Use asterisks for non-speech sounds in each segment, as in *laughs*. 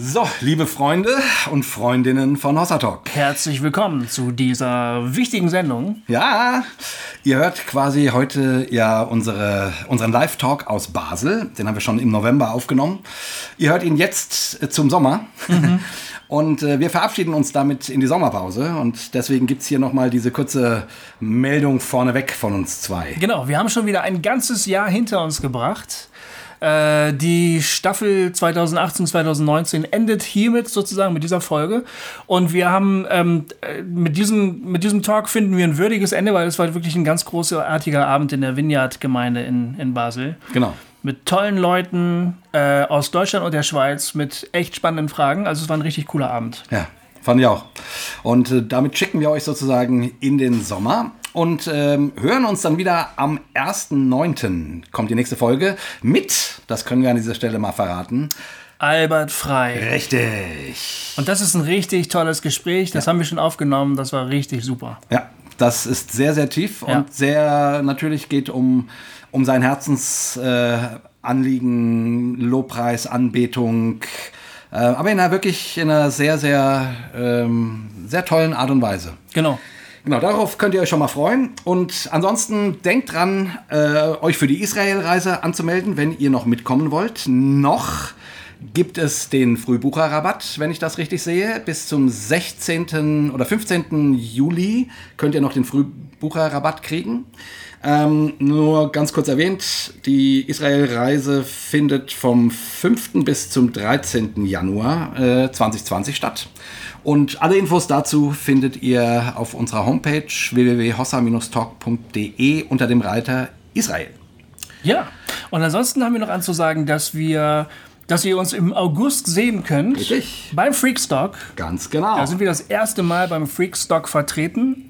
So, liebe Freunde und Freundinnen von Hossa Talk. Herzlich willkommen zu dieser wichtigen Sendung. Ja, ihr hört quasi heute ja unsere, unseren Live-Talk aus Basel. Den haben wir schon im November aufgenommen. Ihr hört ihn jetzt äh, zum Sommer. Mhm. *laughs* Und äh, wir verabschieden uns damit in die Sommerpause. Und deswegen gibt es hier nochmal diese kurze Meldung vorneweg von uns zwei. Genau, wir haben schon wieder ein ganzes Jahr hinter uns gebracht. Äh, die Staffel 2018, 2019 endet hiermit sozusagen mit dieser Folge. Und wir haben ähm, äh, mit, diesem, mit diesem Talk finden wir ein würdiges Ende, weil es war wirklich ein ganz großartiger Abend in der Vineyard-Gemeinde in, in Basel. Genau. Mit tollen Leuten äh, aus Deutschland und der Schweiz mit echt spannenden Fragen. Also es war ein richtig cooler Abend. Ja, fand ich auch. Und äh, damit schicken wir euch sozusagen in den Sommer und ähm, hören uns dann wieder am 1.9. kommt die nächste Folge mit, das können wir an dieser Stelle mal verraten, Albert Frei. Richtig. Und das ist ein richtig tolles Gespräch, das ja. haben wir schon aufgenommen, das war richtig super. Ja, das ist sehr, sehr tief ja. und sehr natürlich geht um, um sein Herzensanliegen, äh, Lobpreis, Anbetung, äh, aber in einer wirklich in einer sehr, sehr, ähm, sehr tollen Art und Weise. Genau. Genau, darauf könnt ihr euch schon mal freuen. Und ansonsten denkt dran, äh, euch für die Israel-Reise anzumelden, wenn ihr noch mitkommen wollt. Noch gibt es den Frühbucherrabatt, wenn ich das richtig sehe. Bis zum 16. oder 15. Juli könnt ihr noch den Frühbucherrabatt kriegen. Ähm, nur ganz kurz erwähnt, die Israel-Reise findet vom 5. bis zum 13. Januar äh, 2020 statt. Und alle Infos dazu findet ihr auf unserer Homepage www.hossa-talk.de unter dem Reiter Israel. Ja, und ansonsten haben wir noch anzusagen, dass wir dass ihr uns im August sehen könnt. Richtig. Beim Freakstock. Ganz genau. Da sind wir das erste Mal beim Freakstock vertreten.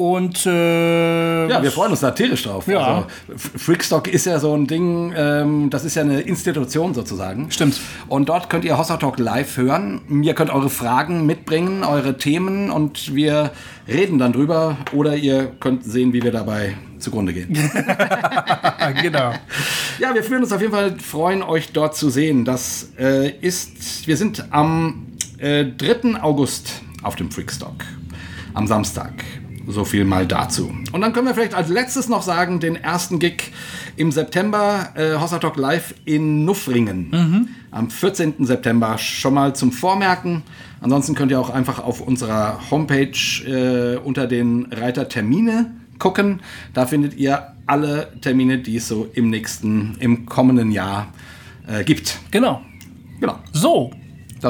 Und äh, ja, wir freuen uns da tierisch drauf. Ja. Also, Freakstock ist ja so ein Ding, ähm, das ist ja eine Institution sozusagen. Stimmt. Und dort könnt ihr Hossa Talk live hören. Ihr könnt eure Fragen mitbringen, eure Themen und wir reden dann drüber. Oder ihr könnt sehen, wie wir dabei zugrunde gehen. *laughs* genau. Ja, wir fühlen uns auf jeden Fall freuen, euch dort zu sehen. Das äh, ist, wir sind am äh, 3. August auf dem Freakstock. Am Samstag. So viel mal dazu. Und dann können wir vielleicht als letztes noch sagen, den ersten Gig im September, äh, Hossa Talk Live in Nuffringen. Mhm. Am 14. September schon mal zum Vormerken. Ansonsten könnt ihr auch einfach auf unserer Homepage äh, unter den Reiter Termine gucken. Da findet ihr alle Termine, die es so im nächsten, im kommenden Jahr äh, gibt. Genau. Genau. So.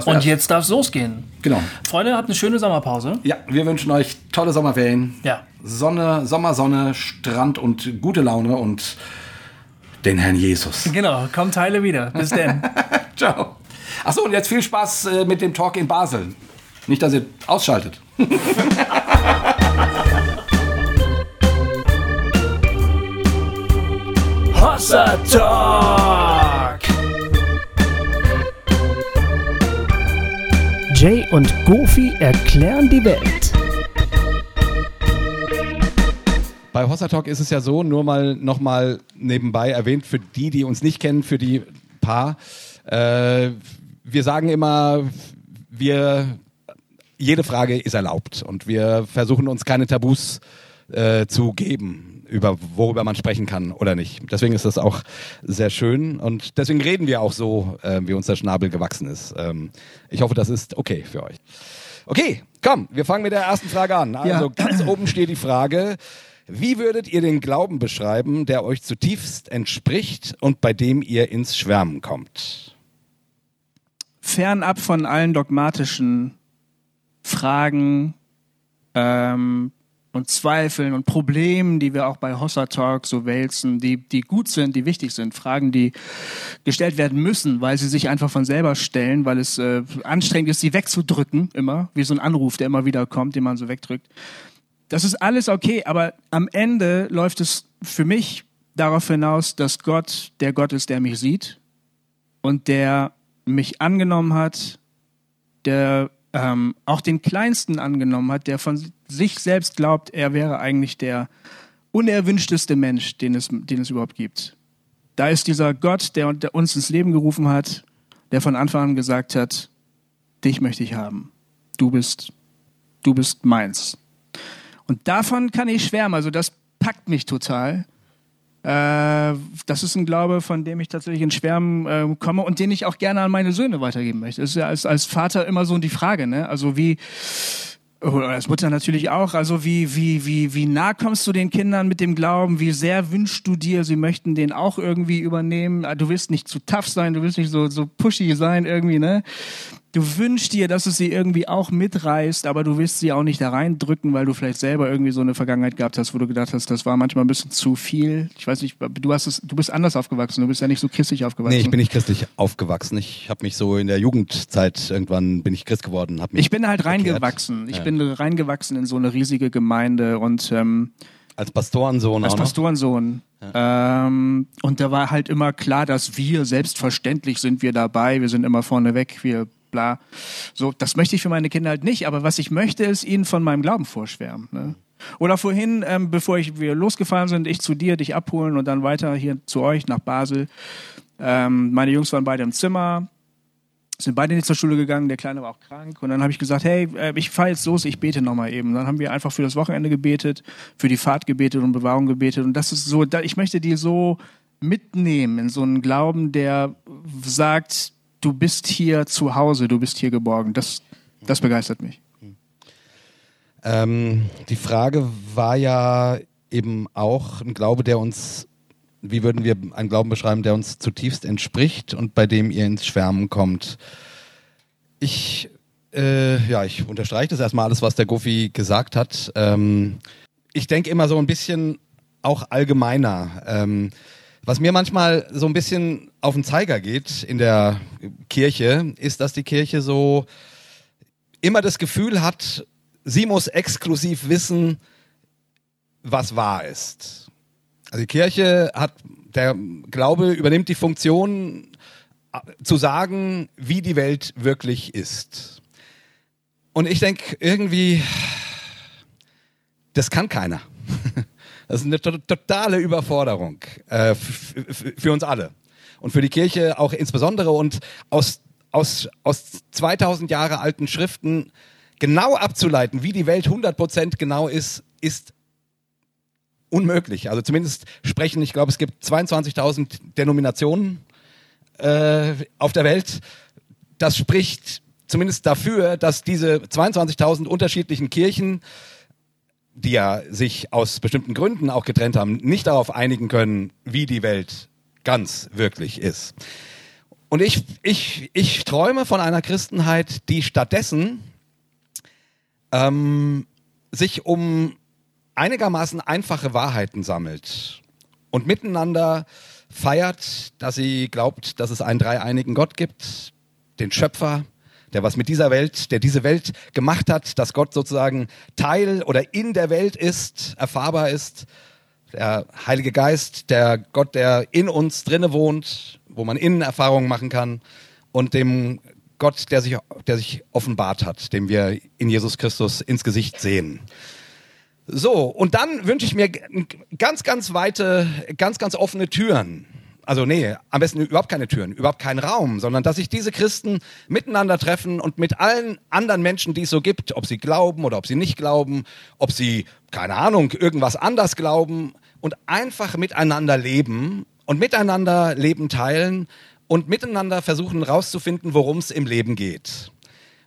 Und jetzt darf es losgehen. Genau. Freunde, habt eine schöne Sommerpause. Ja, wir wünschen euch tolle Sommerferien. Ja. Sonne, Sommersonne, Strand und gute Laune und den Herrn Jesus. *laughs* Genau, kommt Teile wieder. Bis *laughs* dann. Ciao. Achso, und jetzt viel Spaß äh, mit dem Talk in Basel. Nicht, dass ihr ausschaltet. *laughs* Hossa Talk! Jay und Goofy erklären die Welt. Bei Hossa Talk ist es ja so, nur mal nochmal nebenbei erwähnt, für die, die uns nicht kennen, für die paar. Äh, wir sagen immer, wir, jede Frage ist erlaubt und wir versuchen uns keine Tabus äh, zu geben über worüber man sprechen kann oder nicht. Deswegen ist das auch sehr schön und deswegen reden wir auch so, äh, wie uns der Schnabel gewachsen ist. Ähm, ich hoffe, das ist okay für euch. Okay, komm, wir fangen mit der ersten Frage an. Also ja. ganz oben steht die Frage, wie würdet ihr den Glauben beschreiben, der euch zutiefst entspricht und bei dem ihr ins Schwärmen kommt? Fernab von allen dogmatischen Fragen, ähm, und Zweifeln und Problemen, die wir auch bei Hossa Talk so wälzen, die, die gut sind, die wichtig sind, Fragen, die gestellt werden müssen, weil sie sich einfach von selber stellen, weil es äh, anstrengend ist, sie wegzudrücken, immer, wie so ein Anruf, der immer wieder kommt, den man so wegdrückt. Das ist alles okay, aber am Ende läuft es für mich darauf hinaus, dass Gott der Gott ist, der mich sieht und der mich angenommen hat, der ähm, auch den Kleinsten angenommen hat, der von sich selbst glaubt, er wäre eigentlich der unerwünschteste Mensch, den es, den es überhaupt gibt. Da ist dieser Gott, der, der uns ins Leben gerufen hat, der von Anfang an gesagt hat, dich möchte ich haben. Du bist, du bist meins. Und davon kann ich schwärmen. Also das packt mich total. Äh, das ist ein Glaube, von dem ich tatsächlich in Schwärmen äh, komme und den ich auch gerne an meine Söhne weitergeben möchte. Das ist ja als, als Vater immer so die Frage, ne? Also wie, oder als Mutter natürlich auch, also wie, wie, wie, wie nah kommst du den Kindern mit dem Glauben? Wie sehr wünschst du dir, sie möchten den auch irgendwie übernehmen? Du willst nicht zu tough sein, du willst nicht so, so pushy sein irgendwie, ne? Du wünschst dir, dass es sie irgendwie auch mitreißt, aber du willst sie auch nicht da reindrücken, weil du vielleicht selber irgendwie so eine Vergangenheit gehabt hast, wo du gedacht hast, das war manchmal ein bisschen zu viel. Ich weiß nicht, du hast es, du bist anders aufgewachsen, du bist ja nicht so christlich aufgewachsen. Nee, ich bin nicht christlich aufgewachsen. Ich habe mich so in der Jugendzeit irgendwann bin ich Christ geworden, mich Ich bin halt reingewachsen. Ich ja. bin reingewachsen in so eine riesige Gemeinde und ähm, als Pastorensohn Als Pastorensohn. Ja. Ähm, und da war halt immer klar, dass wir, selbstverständlich sind wir dabei, wir sind immer vorne weg, wir bla. So, das möchte ich für meine Kinder halt nicht, aber was ich möchte, ist ihnen von meinem Glauben vorschwärmen. Ne? Oder vorhin, ähm, bevor ich, wir losgefahren sind, ich zu dir, dich abholen und dann weiter hier zu euch nach Basel. Ähm, meine Jungs waren beide im Zimmer, sind beide nicht zur Schule gegangen, der Kleine war auch krank. Und dann habe ich gesagt, hey, äh, ich fahre jetzt los, ich bete nochmal eben. Dann haben wir einfach für das Wochenende gebetet, für die Fahrt gebetet und Bewahrung gebetet. Und das ist so, ich möchte die so mitnehmen in so einen Glauben, der sagt, du bist hier zu Hause, du bist hier geborgen. Das, das begeistert mich. Ähm, die Frage war ja eben auch ein Glaube, der uns, wie würden wir einen Glauben beschreiben, der uns zutiefst entspricht und bei dem ihr ins Schwärmen kommt. Ich, äh, ja, ich unterstreiche das erstmal alles, was der Goofy gesagt hat. Ähm, ich denke immer so ein bisschen auch allgemeiner. Ähm, was mir manchmal so ein bisschen auf den Zeiger geht in der Kirche, ist, dass die Kirche so immer das Gefühl hat, sie muss exklusiv wissen, was wahr ist. Also die Kirche hat, der Glaube übernimmt die Funktion äh, zu sagen, wie die Welt wirklich ist. Und ich denke irgendwie, das kann keiner. *laughs* Das ist eine to totale Überforderung äh, für uns alle und für die Kirche auch insbesondere und aus aus aus 2000 Jahre alten Schriften genau abzuleiten, wie die Welt 100% genau ist, ist unmöglich. Also zumindest sprechen, ich glaube, es gibt 22.000 Denominationen äh, auf der Welt. Das spricht zumindest dafür, dass diese 22.000 unterschiedlichen Kirchen die ja sich aus bestimmten Gründen auch getrennt haben, nicht darauf einigen können, wie die Welt ganz wirklich ist. Und ich, ich, ich träume von einer Christenheit, die stattdessen ähm, sich um einigermaßen einfache Wahrheiten sammelt und miteinander feiert, dass sie glaubt, dass es einen dreieinigen Gott gibt, den Schöpfer, der was mit dieser Welt, der diese Welt gemacht hat, dass Gott sozusagen Teil oder in der Welt ist, erfahrbar ist. Der Heilige Geist, der Gott, der in uns drinne wohnt, wo man innen Erfahrungen machen kann und dem Gott, der sich, der sich offenbart hat, dem wir in Jesus Christus ins Gesicht sehen. So, und dann wünsche ich mir ganz, ganz weite, ganz, ganz offene Türen also nee, am besten überhaupt keine Türen, überhaupt keinen Raum, sondern dass sich diese Christen miteinander treffen und mit allen anderen Menschen, die es so gibt, ob sie glauben oder ob sie nicht glauben, ob sie, keine Ahnung, irgendwas anders glauben und einfach miteinander leben und miteinander Leben teilen und miteinander versuchen rauszufinden, worum es im Leben geht.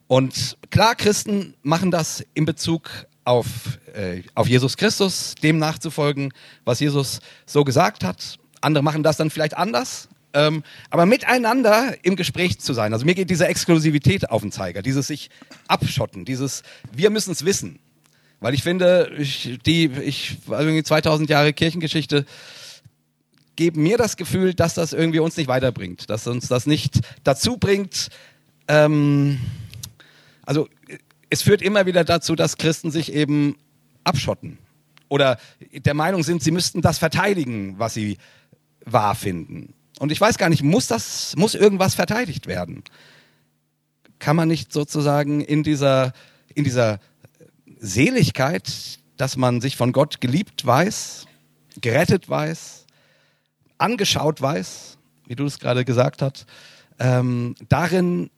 Und klar, Christen machen das in Bezug auf, äh, auf Jesus Christus, dem nachzufolgen, was Jesus so gesagt hat andere machen das dann vielleicht anders. Ähm, aber miteinander im Gespräch zu sein. Also mir geht diese Exklusivität auf den Zeiger, dieses sich abschotten, dieses wir müssen es wissen. Weil ich finde, ich, die, ich, also 2000 Jahre Kirchengeschichte geben mir das Gefühl, dass das irgendwie uns nicht weiterbringt, dass uns das nicht dazu bringt. Ähm, also es führt immer wieder dazu, dass Christen sich eben abschotten oder der Meinung sind, sie müssten das verteidigen, was sie wahr finden. Und ich weiß gar nicht, muss das, muss irgendwas verteidigt werden? Kann man nicht sozusagen in dieser, in dieser Seligkeit, dass man sich von Gott geliebt weiß, gerettet weiß, angeschaut weiß, wie du es gerade gesagt hast, ähm, darin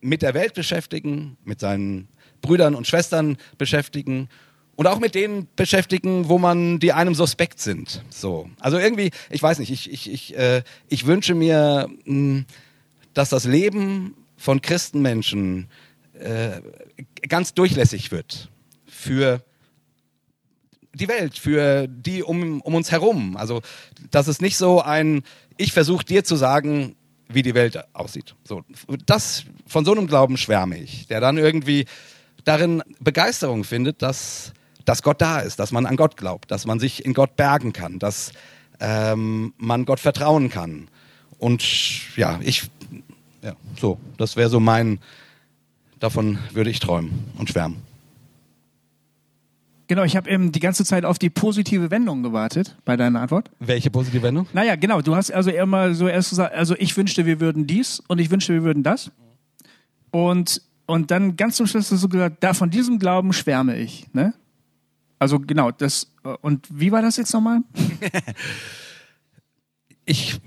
mit der Welt beschäftigen, mit seinen Brüdern und Schwestern beschäftigen und auch mit denen beschäftigen, wo man die einem suspekt sind. So, also irgendwie, ich weiß nicht, ich ich ich äh, ich wünsche mir, mh, dass das Leben von Christenmenschen äh, ganz durchlässig wird für die Welt, für die um, um uns herum. Also, dass es nicht so ein, ich versuche dir zu sagen, wie die Welt aussieht. So, das, von so einem Glauben schwärme ich, der dann irgendwie darin Begeisterung findet, dass, dass Gott da ist, dass man an Gott glaubt, dass man sich in Gott bergen kann, dass ähm, man Gott vertrauen kann. Und ja, ich, ja, so, das wäre so mein, davon würde ich träumen und schwärmen. Genau, ich habe eben die ganze Zeit auf die positive Wendung gewartet bei deiner Antwort. Welche positive Wendung? Naja, genau. Du hast also immer so erst gesagt, also ich wünschte, wir würden dies und ich wünschte, wir würden das. Und, und dann ganz zum Schluss hast du gesagt, da von diesem Glauben schwärme ich. Ne? Also genau, das. Und wie war das jetzt nochmal? *laughs* ich,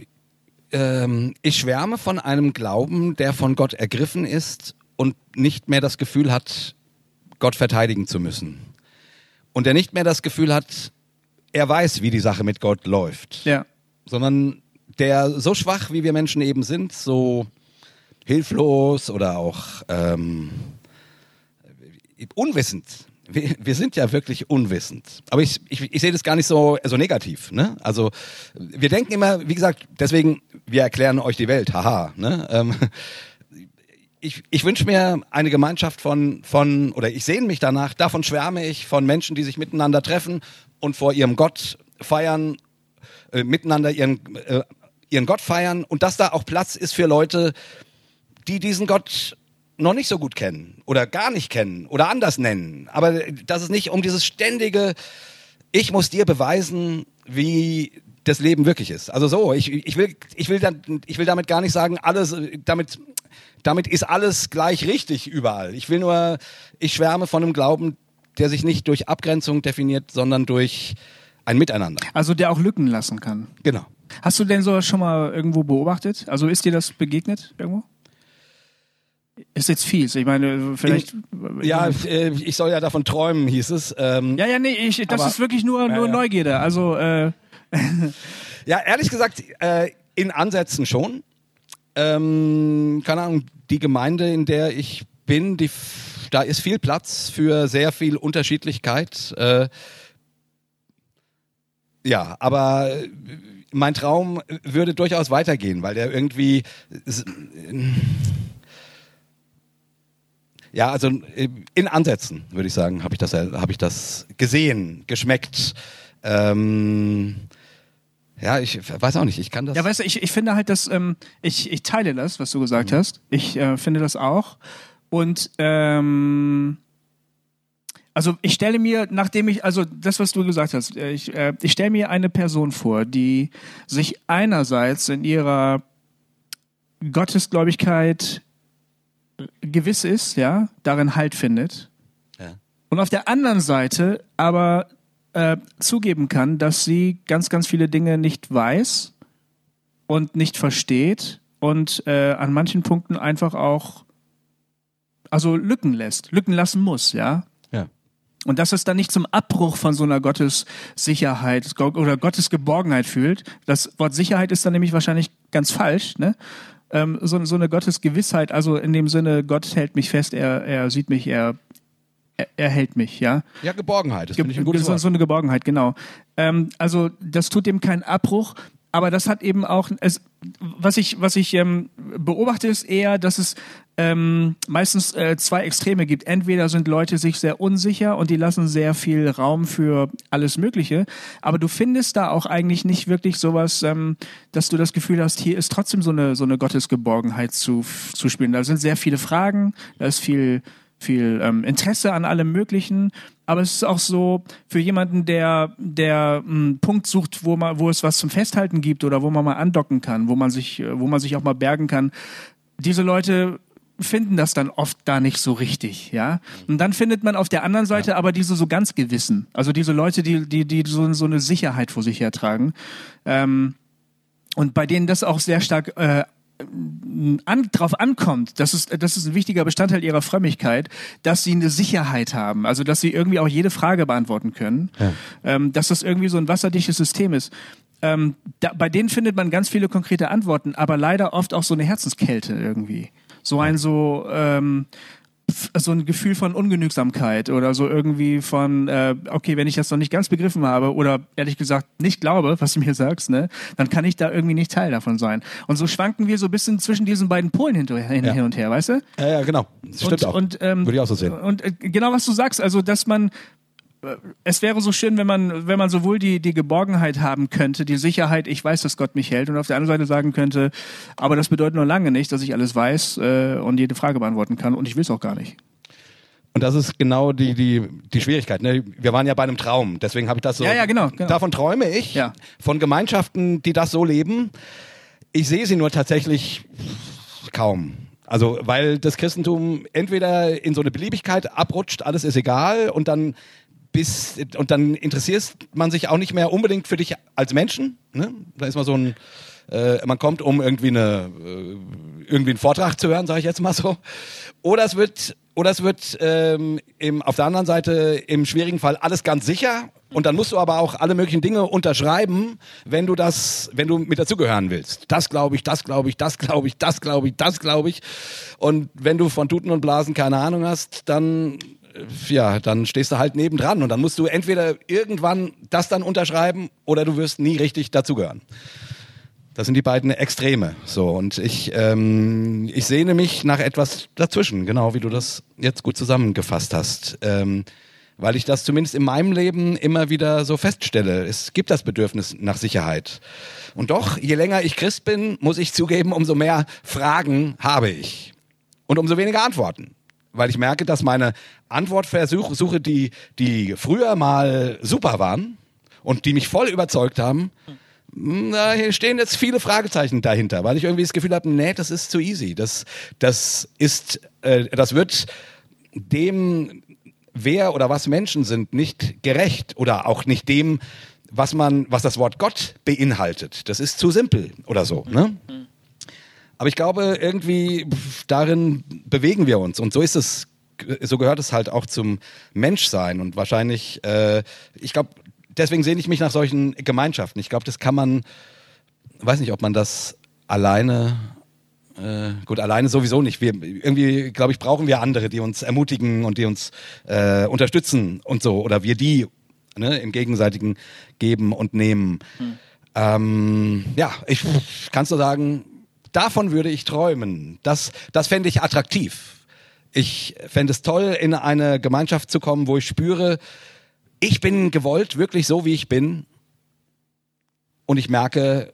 ähm, ich schwärme von einem Glauben, der von Gott ergriffen ist und nicht mehr das Gefühl hat, Gott verteidigen zu müssen und der nicht mehr das Gefühl hat, er weiß, wie die Sache mit Gott läuft. Ja. Sondern der so schwach, wie wir Menschen eben sind, so hilflos oder auch ähm, unwissend. Wir, wir, sind ja wirklich unwissend. Aber ich, ich, ich sehe das gar nicht so, so negativ. Ne? Also wir denken immer, wie gesagt, deswegen, wir erklären euch die Welt, haha. Ne? Ähm, ich, ich wünsche mir eine Gemeinschaft von, von, oder ich sehne mich danach, davon schwärme ich, von Menschen, die sich miteinander treffen und vor ihrem Gott feiern, äh, miteinander ihren, äh, ihren Gott feiern und dass da auch Platz ist für Leute, die diesen Gott noch nicht so gut kennen oder gar nicht kennen oder anders nennen. Aber dass es nicht um dieses ständige, ich muss dir beweisen, wie das Leben wirklich ist. Also so, ich, ich, will, ich, will, dann, ich will damit gar nicht sagen, alles, damit damit ist alles gleich richtig überall. Ich will nur, ich schwärme von einem Glauben, der sich nicht durch Abgrenzung definiert, sondern durch ein Miteinander. Also der auch Lücken lassen kann. Genau. Hast du denn sowas schon mal irgendwo beobachtet? Also ist dir das begegnet irgendwo? Ist jetzt fies. Ich meine, vielleicht. In, ja, äh, ich soll ja davon träumen, hieß es. Ähm, ja, ja, nee, ich, das aber, ist wirklich nur, nur ja. Neugierde. Also. Äh, *laughs* ja, ehrlich gesagt, äh, in Ansätzen schon ähm, keine Ahnung, die Gemeinde, in der ich bin, die, da ist viel Platz für sehr viel Unterschiedlichkeit. Äh, ja, aber mein Traum würde durchaus weitergehen, weil der irgendwie ja, also in Ansätzen würde ich sagen, habe ich das habe ich das gesehen, geschmeckt. Ähm, ja, ich weiß auch nicht, ich kann das. Ja, weißt du, ich, ich finde halt, dass ähm, ich, ich teile das, was du gesagt mhm. hast. Ich äh, finde das auch. Und ähm, also ich stelle mir, nachdem ich, also das, was du gesagt hast, äh, ich, äh, ich stelle mir eine Person vor, die sich einerseits in ihrer Gottesgläubigkeit gewiss ist, ja, darin Halt findet. Ja. Und auf der anderen Seite aber äh, zugeben kann, dass sie ganz, ganz viele Dinge nicht weiß und nicht versteht und äh, an manchen Punkten einfach auch also Lücken lässt, Lücken lassen muss, ja. Ja. Und dass es dann nicht zum Abbruch von so einer Gottessicherheit oder Gottesgeborgenheit fühlt. Das Wort Sicherheit ist dann nämlich wahrscheinlich ganz falsch, ne? Ähm, so, so eine Gottesgewissheit, also in dem Sinne, Gott hält mich fest, er, er sieht mich, er er, er hält mich, ja. Ja, Geborgenheit, das Ge ich ein gutes Wort. So eine Geborgenheit, genau. Ähm, also das tut dem keinen Abbruch, aber das hat eben auch, es, was ich, was ich ähm, beobachte, ist eher, dass es ähm, meistens äh, zwei Extreme gibt. Entweder sind Leute sich sehr unsicher und die lassen sehr viel Raum für alles Mögliche, aber du findest da auch eigentlich nicht wirklich sowas, ähm, dass du das Gefühl hast, hier ist trotzdem so eine, so eine Gottesgeborgenheit zu, zu spielen. Da sind sehr viele Fragen, da ist viel viel ähm, Interesse an allem Möglichen. Aber es ist auch so für jemanden, der der einen Punkt sucht, wo man, wo es was zum Festhalten gibt oder wo man mal andocken kann, wo man sich, äh, wo man sich auch mal bergen kann. Diese Leute finden das dann oft gar nicht so richtig, ja. Und dann findet man auf der anderen Seite ja. aber diese so ganz Gewissen, also diese Leute, die die die so, so eine Sicherheit vor sich hertragen ähm, und bei denen das auch sehr stark äh, an, drauf ankommt, das ist, das ist ein wichtiger Bestandteil ihrer Frömmigkeit, dass sie eine Sicherheit haben, also dass sie irgendwie auch jede Frage beantworten können, ja. ähm, dass das irgendwie so ein wasserdichtes System ist. Ähm, da, bei denen findet man ganz viele konkrete Antworten, aber leider oft auch so eine Herzenskälte irgendwie. So ein so, ähm, so ein Gefühl von Ungenügsamkeit oder so irgendwie von, äh, okay, wenn ich das noch nicht ganz begriffen habe oder ehrlich gesagt nicht glaube, was du mir sagst, ne, dann kann ich da irgendwie nicht Teil davon sein. Und so schwanken wir so ein bisschen zwischen diesen beiden Polen hin, hin, ja. hin und her, weißt du? Ja, ja, genau. Das stimmt und, auch. Und, ähm, Würde ich auch so sehen. Und äh, genau was du sagst, also dass man es wäre so schön, wenn man, wenn man sowohl die, die Geborgenheit haben könnte, die Sicherheit, ich weiß, dass Gott mich hält, und auf der anderen Seite sagen könnte, aber das bedeutet nur lange nicht, dass ich alles weiß äh, und jede Frage beantworten kann und ich will es auch gar nicht. Und das ist genau die, die, die Schwierigkeit. Ne? Wir waren ja bei einem Traum, deswegen habe ich das so. Ja, ja, genau. genau. Davon träume ich, ja. von Gemeinschaften, die das so leben. Ich sehe sie nur tatsächlich kaum. Also, weil das Christentum entweder in so eine Beliebigkeit abrutscht, alles ist egal, und dann bis und dann interessiert man sich auch nicht mehr unbedingt für dich als Menschen. Ne? Da ist mal so ein, äh, man kommt, um irgendwie eine äh, irgendwie einen Vortrag zu hören, sage ich jetzt mal so. Oder es wird oder es wird ähm, im, auf der anderen Seite im schwierigen Fall alles ganz sicher und dann musst du aber auch alle möglichen Dinge unterschreiben, wenn du das, wenn du mit dazugehören willst. Das glaube ich, das glaube ich, das glaube ich, das glaube ich, das glaube ich. Und wenn du von Tuten und Blasen keine Ahnung hast, dann ja, dann stehst du halt nebendran und dann musst du entweder irgendwann das dann unterschreiben oder du wirst nie richtig dazugehören. Das sind die beiden Extreme. So und ich ähm, ich sehne mich nach etwas dazwischen, genau wie du das jetzt gut zusammengefasst hast, ähm, weil ich das zumindest in meinem Leben immer wieder so feststelle. Es gibt das Bedürfnis nach Sicherheit. Und doch, je länger ich Christ bin, muss ich zugeben, umso mehr Fragen habe ich und umso weniger Antworten weil ich merke, dass meine Antwortversuche, die, die früher mal super waren und die mich voll überzeugt haben, na, hier stehen jetzt viele Fragezeichen dahinter, weil ich irgendwie das Gefühl habe, nee, das ist zu easy. Das, das ist, äh, das wird dem, wer oder was Menschen sind, nicht gerecht oder auch nicht dem, was man, was das Wort Gott beinhaltet. Das ist zu simpel oder so. Ne? Mhm. Aber ich glaube, irgendwie darin bewegen wir uns. Und so ist es, so gehört es halt auch zum Menschsein. Und wahrscheinlich, äh, ich glaube, deswegen sehne ich mich nach solchen Gemeinschaften. Ich glaube, das kann man, weiß nicht, ob man das alleine äh, gut, alleine sowieso nicht. Wir, irgendwie, glaube ich, brauchen wir andere, die uns ermutigen und die uns äh, unterstützen und so. Oder wir die ne, im Gegenseitigen geben und nehmen. Hm. Ähm, ja, ich kannst du sagen, Davon würde ich träumen. Das, das fände ich attraktiv. Ich fände es toll, in eine Gemeinschaft zu kommen, wo ich spüre, ich bin gewollt, wirklich so wie ich bin. Und ich merke,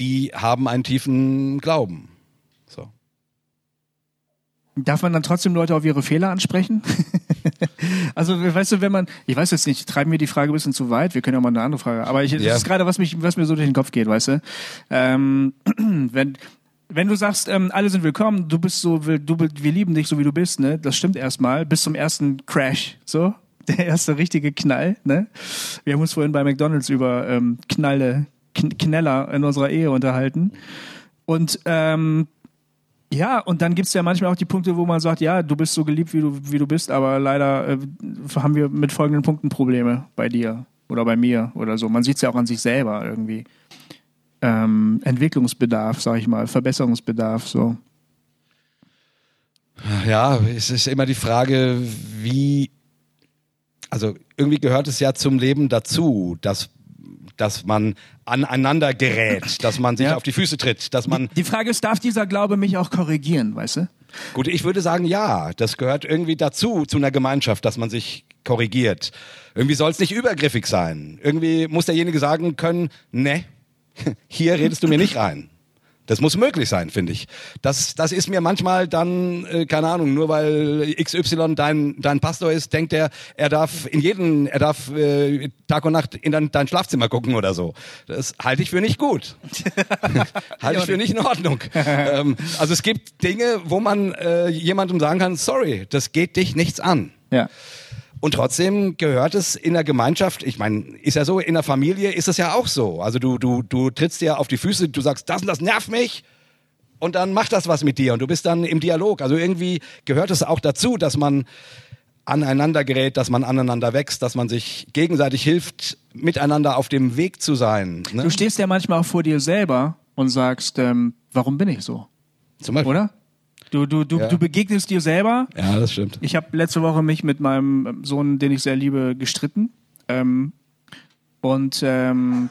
die haben einen tiefen Glauben. So. Darf man dann trotzdem Leute auf ihre Fehler ansprechen? *laughs* *laughs* also, weißt du, wenn man, ich weiß jetzt nicht, treiben wir die Frage ein bisschen zu weit, wir können ja mal eine andere Frage, aber ich, das ist gerade, was mich, was mir so durch den Kopf geht, weißt du? Ähm, *clears throat* wenn, wenn du sagst, ähm, alle sind willkommen, du bist so, du, wir lieben dich so wie du bist, ne? Das stimmt erstmal, bis zum ersten Crash, so. *laughs* Der erste richtige Knall, ne? Wir haben uns vorhin bei McDonalds über ähm, Knalle, Kneller in unserer Ehe unterhalten. Und ähm, ja, und dann gibt's ja manchmal auch die Punkte, wo man sagt, ja, du bist so geliebt, wie du, wie du bist, aber leider äh, haben wir mit folgenden Punkten Probleme bei dir oder bei mir oder so. Man sieht's ja auch an sich selber irgendwie. Ähm, Entwicklungsbedarf, sag ich mal, Verbesserungsbedarf, so. Ja, es ist immer die Frage, wie, also irgendwie gehört es ja zum Leben dazu, dass dass man aneinander gerät, *laughs* dass man sich ja. auf die Füße tritt, dass man. Die Frage ist, darf dieser Glaube mich auch korrigieren, weißt du? Gut, ich würde sagen, ja, das gehört irgendwie dazu, zu einer Gemeinschaft, dass man sich korrigiert. Irgendwie soll es nicht übergriffig sein. Irgendwie muss derjenige sagen können, ne, *laughs* hier redest du mir nicht rein. Das muss möglich sein, finde ich. Das, das ist mir manchmal dann, äh, keine Ahnung, nur weil XY dein, dein Pastor ist, denkt er, er darf in jeden, er darf äh, Tag und Nacht in dein, dein Schlafzimmer gucken oder so. Das halte ich für nicht gut. *laughs* halte ich für nicht in Ordnung. *laughs* ähm, also es gibt Dinge, wo man äh, jemandem sagen kann, sorry, das geht dich nichts an. Ja. Und trotzdem gehört es in der Gemeinschaft, ich meine, ist ja so, in der Familie ist es ja auch so. Also du, du, du trittst dir auf die Füße, du sagst, das und das nervt mich. und dann macht das was mit dir und du bist dann im Dialog. Also irgendwie gehört es auch dazu, dass man aneinander gerät, dass man aneinander wächst, dass man sich gegenseitig hilft, miteinander auf dem Weg zu sein. Ne? Du stehst ja manchmal auch vor dir selber und sagst, ähm, warum bin ich so? Zum Beispiel. Oder? Du, du, du, Ja. du begegnest dir selber. Ja, das stimmt. Ich habe letzte Woche mich mit meinem Sohn, den ich sehr liebe, gestritten. Ähm, und ähm,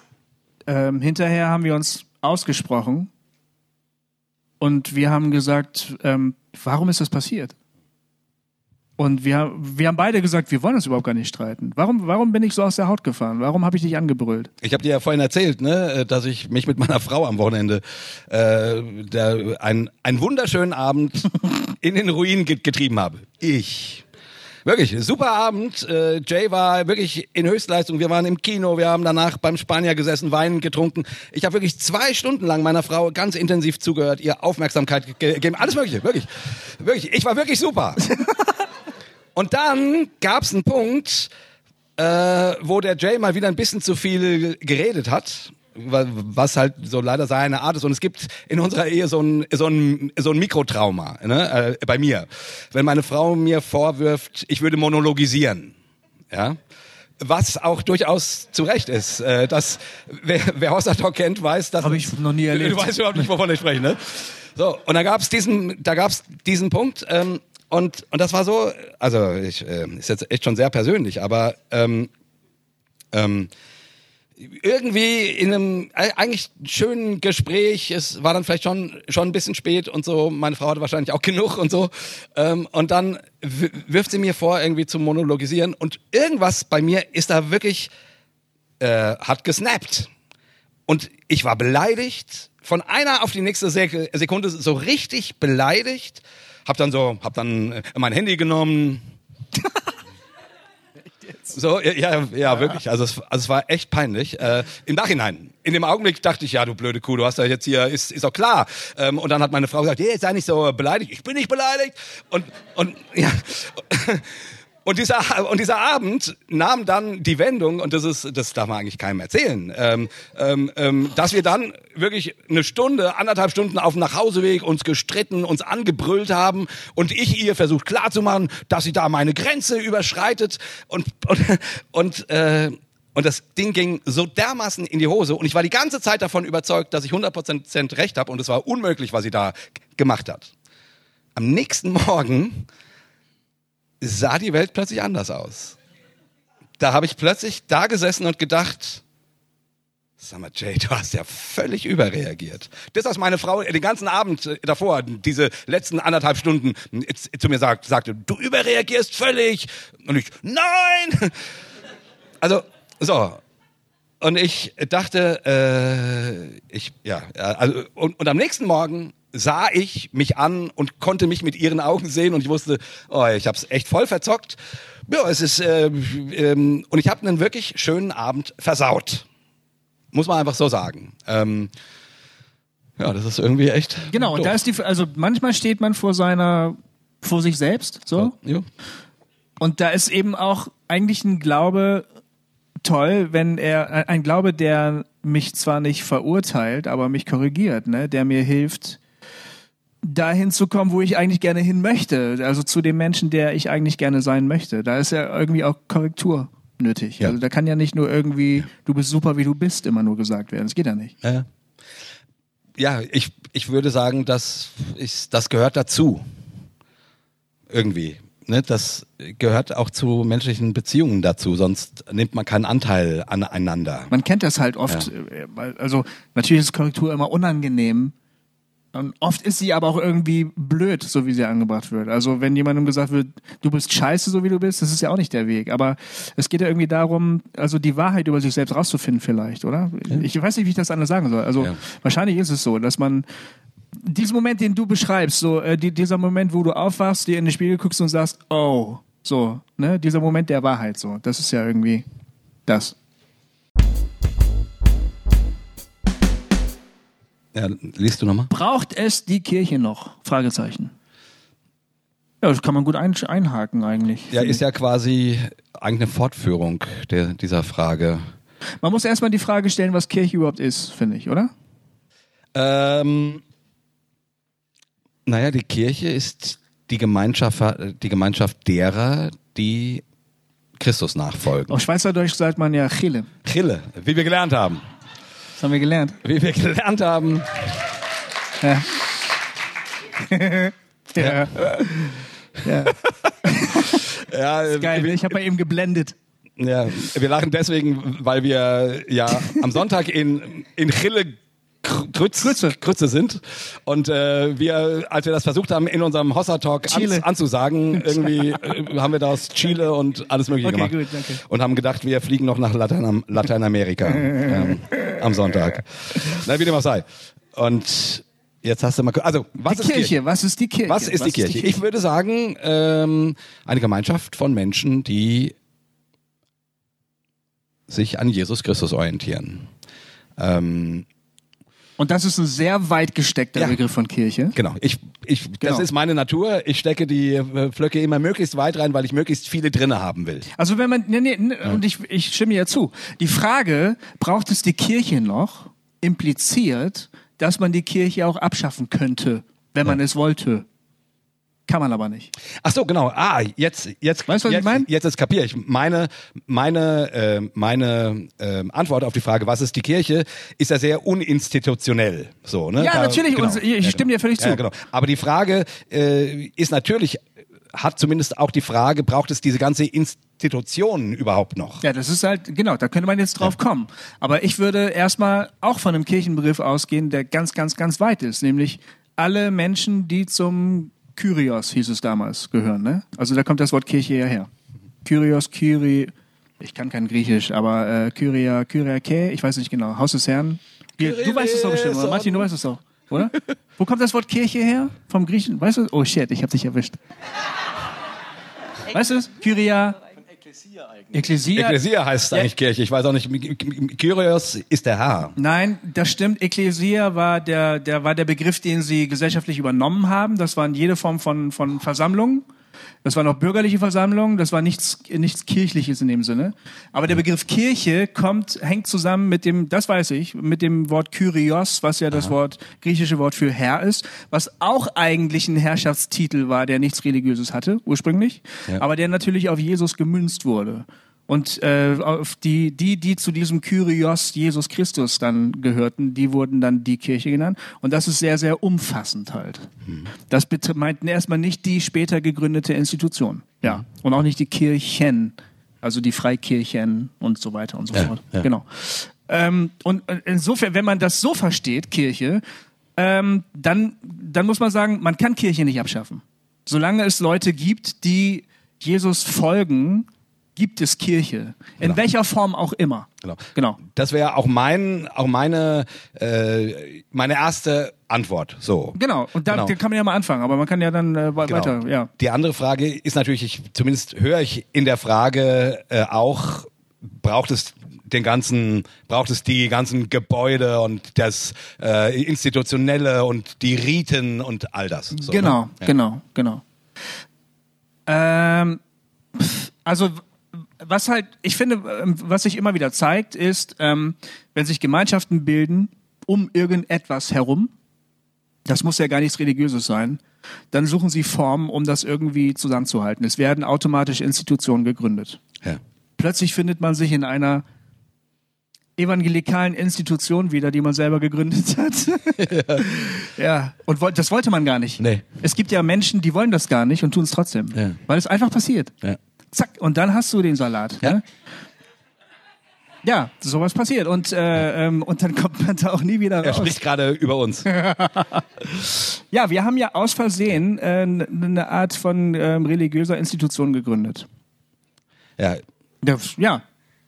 ähm, hinterher haben wir uns ausgesprochen. Und wir haben gesagt, ähm, warum ist das passiert? Und wir, wir haben beide gesagt, wir wollen uns überhaupt gar nicht streiten. Warum, warum bin ich so aus der Haut gefahren? Warum habe ich dich angebrüllt? Ich habe dir ja vorhin erzählt, ne, äh, dass ich mich mit meiner Frau am Wochenende äh, der, ein, einen wunderschönen Abend in den Ruin get- getrieben habe. Ich. Wirklich, super Abend. Äh, Jay war wirklich in Höchstleistung. Wir waren im Kino, wir haben danach beim Spanier gesessen, Wein getrunken. Ich habe wirklich zwei Stunden lang meiner Frau ganz intensiv zugehört, ihr Aufmerksamkeit ge- gegeben. Alles Mögliche, wirklich. Wirklich, ich war wirklich super. *laughs* Und dann gab's einen Punkt, äh, wo der Jay mal wieder ein bisschen zu viel geredet hat, wa- was halt so leider seine Art ist. Und es gibt in unserer Ehe so ein, so ein, so ein Mikrotrauma ne? äh, bei mir. Wenn meine Frau mir vorwirft, ich würde monologisieren. Ja. Was auch durchaus zu Recht ist. Äh, das, wer, wer Hossertalk kennt, weiß, dass... Hab ich noch nie *laughs* erlebt. Du weißt überhaupt nicht, wovon ich spreche, ne? So, und da gab's diesen, da gab's diesen Punkt, ähm, und, und das war so, also ich, äh, ist jetzt echt schon sehr persönlich, aber ähm, ähm, irgendwie in einem eigentlich schönen Gespräch, es war dann vielleicht schon schon ein bisschen spät und so, meine Frau hatte wahrscheinlich auch genug und so, ähm, und dann wirft sie mir vor, irgendwie zu monologisieren und irgendwas bei mir ist da wirklich, äh, hat gesnappt. Und ich war beleidigt, von einer auf die nächste Sek Sekunde so richtig beleidigt, hab dann so, hab dann äh, mein Handy genommen. So, ja, ja, ja, wirklich. Also es, also es war echt peinlich. Äh, Im Nachhinein, in dem Augenblick dachte ich, ja, du blöde Kuh, du hast ja jetzt hier, ist, ist doch klar. Ähm, und dann hat meine Frau gesagt, hey, sei nicht so beleidigt. Ich bin nicht beleidigt. Und, und, ja. Und dieser, und dieser Abend nahm dann die Wendung, und das ist, das darf man eigentlich keinem erzählen, ähm, ähm, ähm, dass wir dann wirklich eine Stunde, anderthalb Stunden auf dem Nachhauseweg uns gestritten, uns angebrüllt haben und ich ihr versucht klarzumachen, dass sie da meine Grenze überschreitet und, und, und, äh, und das Ding ging so dermaßen in die Hose und ich war die ganze Zeit davon überzeugt, dass ich 100% recht habe und es war unmöglich, was sie da gemacht hat. Am nächsten Morgen sah die Welt plötzlich anders aus. Da habe ich plötzlich da gesessen und gedacht, sag mal, Jay, du hast ja völlig überreagiert. Das, was meine Frau den ganzen Abend äh, davor, diese letzten anderthalb Stunden zu mir sagt, sagte, du überreagierst völlig. Und ich, nein! *laughs* Also, so. Und ich dachte, äh, ich, ja, ja, also, und, und am nächsten Morgen sah ich mich an und konnte mich mit ihren Augen sehen und ich wusste, oh, ich habe es echt voll verzockt. Ja, es ist, äh, ähm, und ich habe einen wirklich schönen Abend versaut. Muss man einfach so sagen. Ähm, ja, das ist irgendwie echt. Genau, und doof. da ist die, also manchmal steht man vor seiner, vor sich selbst, so. Ja. Und da ist eben auch eigentlich ein Glaube toll, wenn er, ein Glaube, der mich zwar nicht verurteilt, aber mich korrigiert, ne, der mir hilft, dahin zu kommen, wo ich eigentlich gerne hin möchte. Also zu dem Menschen, der ich eigentlich gerne sein möchte. Da ist ja irgendwie auch Korrektur nötig. Ja. Also da kann ja nicht nur irgendwie, du bist super, wie du bist, immer nur gesagt werden. Das geht ja nicht. Ja, ja ich, ich würde sagen, das, ist, das gehört dazu. Irgendwie. Ne, das gehört auch zu menschlichen Beziehungen dazu, sonst nimmt man keinen Anteil aneinander. Man kennt das halt oft. äh, weil- Also natürlich ist Korrektur immer unangenehm. Und oft ist sie aber auch irgendwie blöd, so wie sie angebracht wird. Also wenn jemandem gesagt wird, du bist scheiße, so wie du bist, das ist ja auch nicht der Weg. Aber es geht ja irgendwie darum, also die Wahrheit über sich selbst rauszufinden vielleicht, oder? Ich weiß nicht, wie ich das anders sagen soll. Also Ja. wahrscheinlich ist es so, dass man diesen Moment, den du beschreibst, so äh, die, dieser Moment, wo du aufwachst, dir in den Spiegel guckst und sagst, oh, so, ne, dieser Moment der Wahrheit, so, das ist ja irgendwie das. Ja, liest du nochmal? Braucht es die Kirche noch? Fragezeichen. Ja, das kann man gut ein, einhaken eigentlich. Ja, ist ja quasi eine Fortführung der, dieser Frage. Man muss erstmal die Frage stellen, was Kirche überhaupt ist, finde ich, oder? Ähm, Naja, die Kirche ist die Gemeinschaft, die Gemeinschaft derer, die Christus nachfolgen. Auf Schweizerdeutsch sagt man ja Chille. Chille, wie wir gelernt haben. Das haben wir gelernt. Wie wir gelernt haben. Ja. ja. ja. Ja, Geil, wir, ich habe bei ihm geblendet. ja, wir lachen deswegen, weil wir ja am Sonntag in, in Chille Grütz, Grütze. Grütze sind und äh, wir, als wir das versucht haben, in unserem Hossa Talk an, anzusagen, *laughs* irgendwie äh, haben wir daraus Chile und alles mögliche Okay, gemacht gut, danke. und haben gedacht, wir fliegen noch nach Latein, Lateinamerika *laughs* ähm, am Sonntag. Na, wie dem auch sei. Und jetzt hast du mal, also was Die ist Kirche, was ist die Kirche? Was ist die Kirche? Ich würde sagen, ähm, eine Gemeinschaft von Menschen, die sich an Jesus Christus orientieren. Ähm, Und das ist ein sehr weit gesteckter Ja. Begriff von Kirche. genau. Ich, ich, Genau. Das ist meine Natur. Ich stecke die äh, Flöcke immer möglichst weit rein, weil ich möglichst viele drinne haben will. Also wenn man, nee, nee, nee, und ich, ich stimme ja zu. Die Frage, braucht es die Kirche noch, impliziert, dass man die Kirche auch abschaffen könnte, wenn man es wollte. Kann man aber nicht. Ach so, genau. Ah, jetzt, jetzt, Weißt du, was ich jetzt, mein? jetzt, jetzt kapiere ich. Meine, meine, äh, meine äh, Antwort auf die Frage, was ist die Kirche, ist ja sehr uninstitutionell. So, ne? Ja, natürlich. Und ich stimme dir völlig Ja, zu. genau. Aber die Frage äh, ist natürlich, hat zumindest auch die Frage, braucht es diese ganze Institution überhaupt noch? Ja, das ist halt, genau, da könnte man jetzt drauf kommen. Aber ich würde erstmal auch von einem Kirchenbegriff ausgehen, der ganz, ganz, ganz weit ist, nämlich alle Menschen, die zum Kyrios, hieß es damals, gehören. Ne? Also da kommt das Wort Kirche ja her. Kyrios, Kyri, ich kann kein Griechisch, aber äh, Kyria, Kyriake, ich weiß nicht genau, Haus des Herrn. Du weißt es doch bestimmt, oder? Martin, du weißt es doch, oder? Wo kommt das Wort Kirche her? Vom Griechen, weißt du? Oh shit, ich hab dich erwischt. Weißt du es? Kyria, Ekklesia. Ekklesia heißt Ja. eigentlich Kirche. Ich weiß auch nicht. Kyrios ist der Herr. Nein, das stimmt. Ekklesia war der, der, war der Begriff, den sie gesellschaftlich übernommen haben. Das waren jede Form von, von Versammlungen. Das waren auch bürgerliche Versammlungen. Das war nichts, nichts Kirchliches in dem Sinne. Aber der Begriff Kirche kommt, hängt zusammen mit dem, das weiß ich, mit dem Wort Kyrios, was ja das Wort, griechische Wort für Herr ist, was auch eigentlich ein Herrschaftstitel war, der nichts Religiöses hatte, ursprünglich. Ja. Aber der natürlich auf Jesus gemünzt wurde. Und äh, auf die, die, die zu diesem Kyrios Jesus Christus dann gehörten, die wurden dann die Kirche genannt. Und das ist sehr, sehr umfassend halt. Das bet- meinten erstmal nicht die später gegründete Institution. Ja. Und auch nicht die Kirchen, also die Freikirchen und so weiter und so Ja, fort. ja. Genau. Ähm, und insofern, wenn man das so versteht, Kirche, ähm, dann, dann muss man sagen, man kann Kirche nicht abschaffen. Solange es Leute gibt, die Jesus folgen, gibt es Kirche. In Genau. welcher Form auch immer. Genau. Genau. Das wäre auch mein, auch meine, äh, meine erste Antwort. So. Genau. Und da, Genau. kann man ja mal anfangen, aber man kann ja dann äh, Genau. weiter, ja. Die andere Frage ist natürlich, ich, zumindest höre ich in der Frage äh, auch, braucht es den ganzen, braucht es die ganzen Gebäude und das äh, Institutionelle und die Riten und all das. So, genau, ne? Ja. genau, genau. Ähm, also was halt, ich finde, ähm, was sich immer wieder zeigt, ist, ähm, wenn sich Gemeinschaften bilden um irgendetwas herum, das muss ja gar nichts Religiöses sein, dann suchen sie Formen, um das irgendwie zusammenzuhalten. Es werden automatisch Institutionen gegründet. Ja. Plötzlich findet man sich in einer evangelikalen Institution wieder, die man selber gegründet hat. *laughs* ja. Und woll- das wollte man gar nicht. Nee. Es gibt ja Menschen, die wollen das gar nicht und tun es trotzdem. Ja. Weil es einfach passiert. Ja. Zack. Und dann hast du den Salat. Ja. Ne? Ja, sowas passiert. Und, äh, ähm, und dann kommt man da auch nie wieder Er raus. spricht gerade über uns. *laughs* Ja, wir haben ja aus Versehen äh, eine Art von ähm, religiöser Institution gegründet. Ja, Das, ja,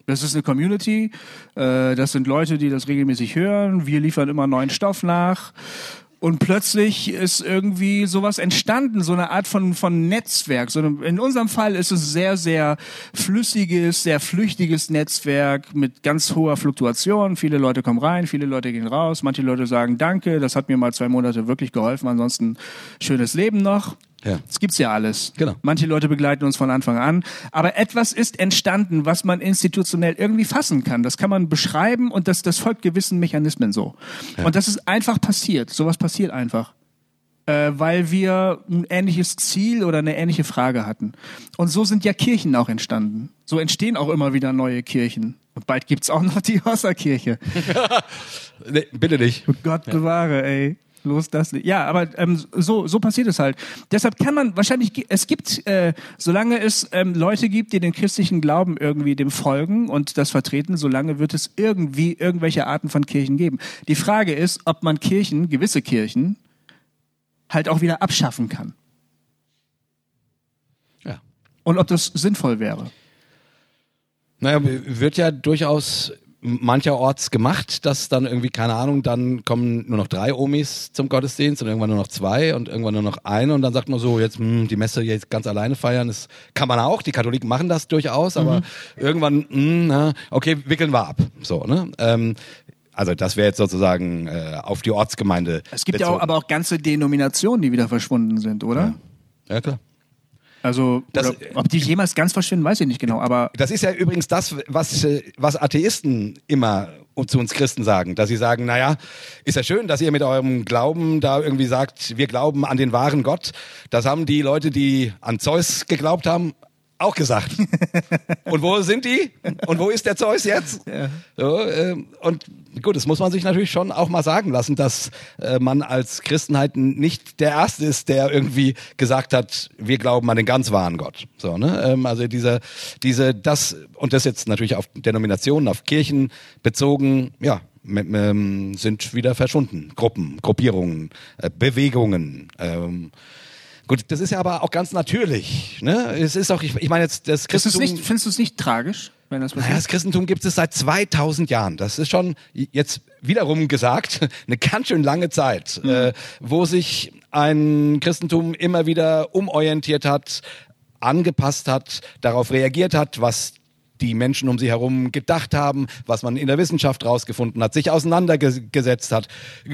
das ist eine Community. Äh, das sind Leute, die das regelmäßig hören. Wir liefern immer neuen Stoff nach. Und plötzlich ist irgendwie sowas entstanden, so eine Art von, von Netzwerk. So eine, in unserem Fall ist es sehr, sehr flüssiges, sehr flüchtiges Netzwerk mit ganz hoher Fluktuation. Viele Leute kommen rein, viele Leute gehen raus. Manche Leute sagen Danke, das hat mir mal zwei Monate wirklich geholfen. Ansonsten schönes Leben noch. Ja. Das gibt's ja alles. Genau. Manche Leute begleiten uns von Anfang an. Aber etwas ist entstanden, was man institutionell irgendwie fassen kann. Das kann man beschreiben und das, das folgt gewissen Mechanismen so. Und das ist einfach passiert. Sowas passiert einfach. äh, weil wir ein ähnliches Ziel oder eine ähnliche Frage hatten. Und so sind ja Kirchen auch entstanden. So entstehen auch immer wieder neue Kirchen. Und bald gibt's auch noch die Hossa-Kirche. *laughs* nee, bitte nicht. Gott bewahre, ey. Los das nicht. Ja, aber ähm, so, so passiert es halt. Deshalb kann man wahrscheinlich, es gibt, äh, solange es ähm, Leute gibt, die den christlichen Glauben irgendwie dem folgen und das vertreten, solange wird es irgendwie irgendwelche Arten von Kirchen geben. Die Frage ist, ob man Kirchen, gewisse Kirchen, halt auch wieder abschaffen kann. Ja. Und ob das sinnvoll wäre. Naja, wird ja durchaus mancherorts gemacht, dass dann irgendwie, keine Ahnung, dann kommen nur noch drei Omis zum Gottesdienst und irgendwann nur noch zwei und irgendwann nur noch eine und dann sagt man so, jetzt hm, die Messe jetzt ganz alleine feiern, das kann man auch, die Katholiken machen das durchaus, aber mhm. irgendwann, hm, na, okay, wickeln wir ab. So, ne? Ähm, also das wäre jetzt sozusagen äh, auf die Ortsgemeinde. Es gibt bezogen. ja auch, aber auch ganze Denominationen, die wieder verschwunden sind, oder? Ja, ja klar. Also, das, ob die jemals ganz verschwinden, weiß ich nicht genau. Aber das ist ja übrigens das, was, was Atheisten immer zu uns Christen sagen, dass sie sagen, naja, ist ja schön, dass ihr mit eurem Glauben da irgendwie sagt, wir glauben an den wahren Gott. Das haben die Leute, die an Zeus geglaubt haben, auch gesagt. *laughs* und wo sind die? Und wo ist der Zeus jetzt? Ja. So, äh, und gut, das muss man sich natürlich schon auch mal sagen lassen, dass äh, man als Christen halt nicht der Erste ist, der irgendwie gesagt hat, wir glauben an den ganz wahren Gott. So, ne? Ähm, also diese, diese, das, und das jetzt natürlich auf Denominationen, auf Kirchen bezogen, ja, sind wieder verschwunden. Gruppen, Gruppierungen, äh, Bewegungen. Ähm, Gut, das ist ja aber auch ganz natürlich. Ne? Es ist auch, ich, ich meine jetzt das Christentum. Nicht, findest du es nicht tragisch, wenn das naja, Das Christentum gibt es seit 2000 Jahren. Das ist schon jetzt wiederum gesagt *laughs* eine ganz schön lange Zeit, mhm. äh, wo sich ein Christentum immer wieder umorientiert hat, angepasst hat, darauf reagiert hat, was die Menschen um sie herum gedacht haben, was man in der Wissenschaft rausgefunden hat, sich auseinandergesetzt hat,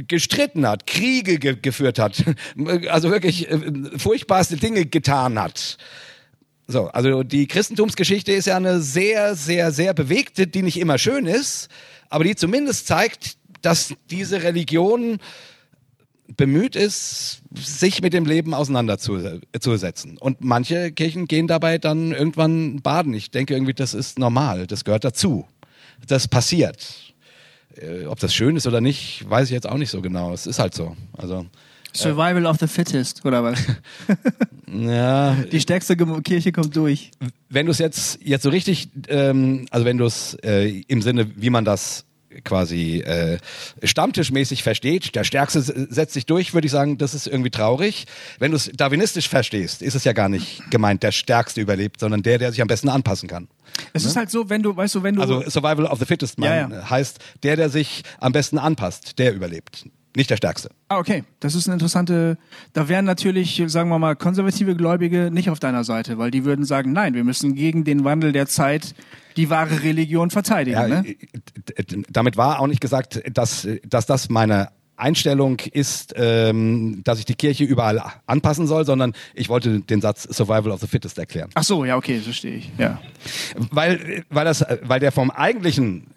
gestritten hat, Kriege ge geführt hat, *laughs* also wirklich äh, furchtbarste Dinge getan hat. So, also die Christentumsgeschichte ist ja eine sehr, sehr, sehr bewegte, die nicht immer schön ist, aber die zumindest zeigt, dass diese Religion bemüht ist, sich mit dem Leben auseinanderzusetzen. Und manche Kirchen gehen dabei dann irgendwann baden. Ich denke irgendwie, das ist normal, das gehört dazu. Das passiert. Äh, ob das schön ist oder nicht, weiß ich jetzt auch nicht so genau. Es ist halt so. Also Survival äh, of the Fittest, oder was? *laughs* ja. Die stärkste Kirche kommt durch. Wenn du es jetzt, jetzt so richtig, ähm, also wenn du es äh, im Sinne, wie man das quasi äh, stammtischmäßig versteht, der Stärkste setzt sich durch, würde ich sagen, das ist irgendwie traurig. Wenn du es darwinistisch verstehst, ist es ja gar nicht gemeint, der Stärkste überlebt, sondern der, der sich am besten anpassen kann. Es ne? ist halt so, wenn du, weißt du, wenn du. Also Survival of the Fittest, man ja, ja. heißt, der, der sich am besten anpasst, der überlebt. Nicht der Stärkste. Ah, okay. Das ist eine interessante. Da wären natürlich, sagen wir mal, konservative Gläubige nicht auf deiner Seite, weil die würden sagen, nein, wir müssen gegen den Wandel der Zeit die wahre Religion verteidigen. Ja, ne? Damit war auch nicht gesagt, dass, dass das meine Einstellung ist, ähm, dass ich die Kirche überall anpassen soll, sondern ich wollte den Satz Survival of the Fittest erklären. Ach so, ja, okay, verstehe ich. Ja. Weil, weil, das, weil der vom eigentlichen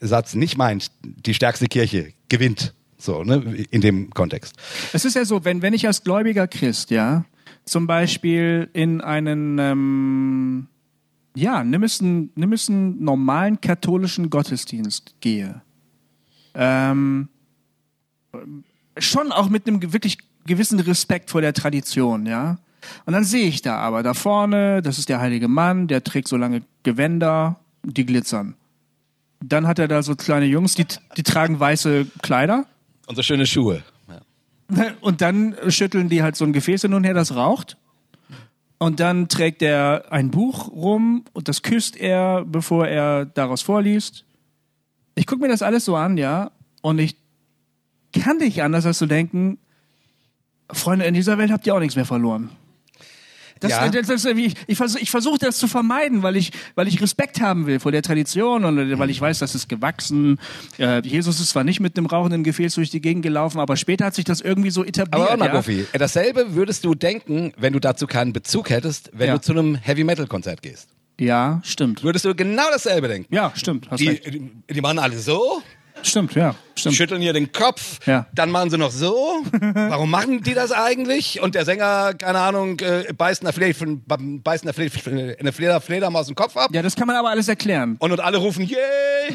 Satz nicht meint, die stärkste Kirche gewinnt, so, ne, in dem Kontext. Es ist ja so, wenn, wenn ich als gläubiger Christ, ja, zum Beispiel in einen, ähm, ja, nimm es einen, nimm es einen normalen katholischen Gottesdienst gehe, ähm, schon auch mit einem wirklich gewissen Respekt vor der Tradition, ja. Und dann sehe ich da aber da vorne, das ist der heilige Mann, der trägt so lange Gewänder, die glitzern. Dann hat er da so kleine Jungs, die, die tragen weiße Kleider und so schöne Schuhe. Ja. *laughs* Und dann schütteln die halt so ein Gefäß hin und her, das raucht. Und dann trägt er ein Buch rum und das küsst er, bevor er daraus vorliest. Ich gucke mir das alles so an, ja, und ich kann nicht anders als zu denken, Freunde, in dieser Welt habt ihr auch nichts mehr verloren. Das, ja. das, das, ich, ich versuche ich versuch das zu vermeiden, weil ich, weil ich Respekt haben will vor der Tradition und äh, weil ich weiß, das ist gewachsen. Äh, Jesus ist zwar nicht mit einem rauchenden Gefäß durch die Gegend gelaufen, aber später hat sich das irgendwie so etabliert. Aber mal, ja? dasselbe würdest du denken, wenn du dazu keinen Bezug hättest, wenn ja. du zu einem Heavy-Metal-Konzert gehst. Ja, stimmt. Würdest du genau dasselbe denken? Ja, stimmt. Die, die, die machen alle so Stimmt, ja. Stimmt. schütteln hier den Kopf, Ja. dann machen sie noch so. Warum machen die das eigentlich? Und der Sänger, keine Ahnung, äh, beißt einer, Fleder, beißt einer, Fleder, eine Fleder, Fledermaus den Kopf ab. Ja, das kann man aber alles erklären. Und, und alle rufen, yay!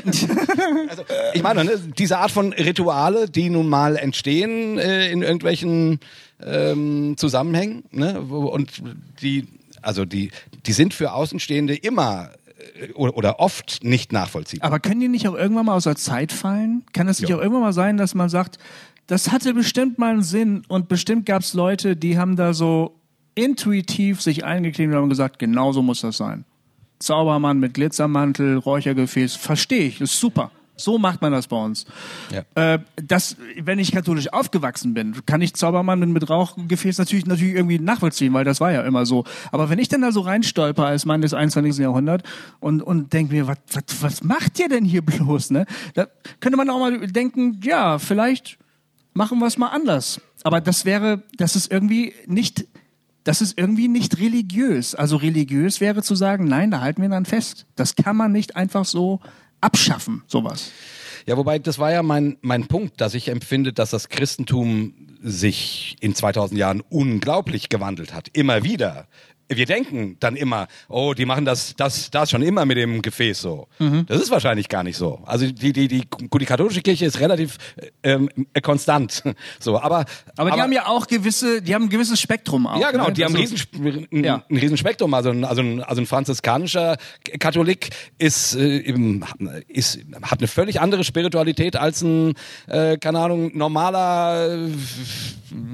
*laughs* also, ich meine, ne, diese Art von Rituale, die nun mal entstehen äh, in irgendwelchen ähm, Zusammenhängen, ne, und die, also die, die sind für Außenstehende immer oder, oder oft nicht nachvollziehbar. Aber können die nicht auch irgendwann mal aus der Zeit fallen? Kann es nicht Ja. auch irgendwann mal sein, dass man sagt, das hatte bestimmt mal einen Sinn und bestimmt gab es Leute, die haben da so intuitiv sich eingeklinkt und haben gesagt, genau so muss das sein. Zaubermann mit Glitzermantel, Räuchergefäß, verstehe ich, ist super. So macht man das bei uns. Ja. Äh, das, wenn ich katholisch aufgewachsen bin, kann ich Zaubermann mit, mit Rauchgefäß natürlich, natürlich irgendwie nachvollziehen, weil das war ja immer so. Aber wenn ich dann da so reinstolper als Mann des 21. Jahrhunderts und, und denke mir, was, was, was macht ihr denn hier *laughs* bloß, ne? Da könnte man auch mal denken, ja, vielleicht machen wir es mal anders. Aber das wäre, das ist irgendwie nicht, das ist irgendwie nicht religiös. Also religiös wäre zu sagen, nein, da halten wir dann fest. Das kann man nicht einfach so abschaffen, sowas. Ja, wobei das war ja mein, mein Punkt, dass ich empfinde, dass das Christentum sich in 2000 Jahren unglaublich gewandelt hat. Immer wieder. Wir denken dann immer, oh, die machen das, das, das schon immer mit dem Gefäß so. Mhm. Das ist wahrscheinlich gar nicht so. Also die, die, die, die katholische Kirche ist relativ ähm, äh, konstant. *laughs* So, aber, Aber, die haben ja auch gewisse, die haben ein gewisses Spektrum auch. ja, genau, ne? die haben ein, Das ist- riesen, ein, Ja. ein Riesenspektrum. Also ein, also, ein, also ein franziskanischer Katholik ist, äh, im- ist, hat eine völlig andere Spiritualität als ein, äh, keine Ahnung, normaler äh,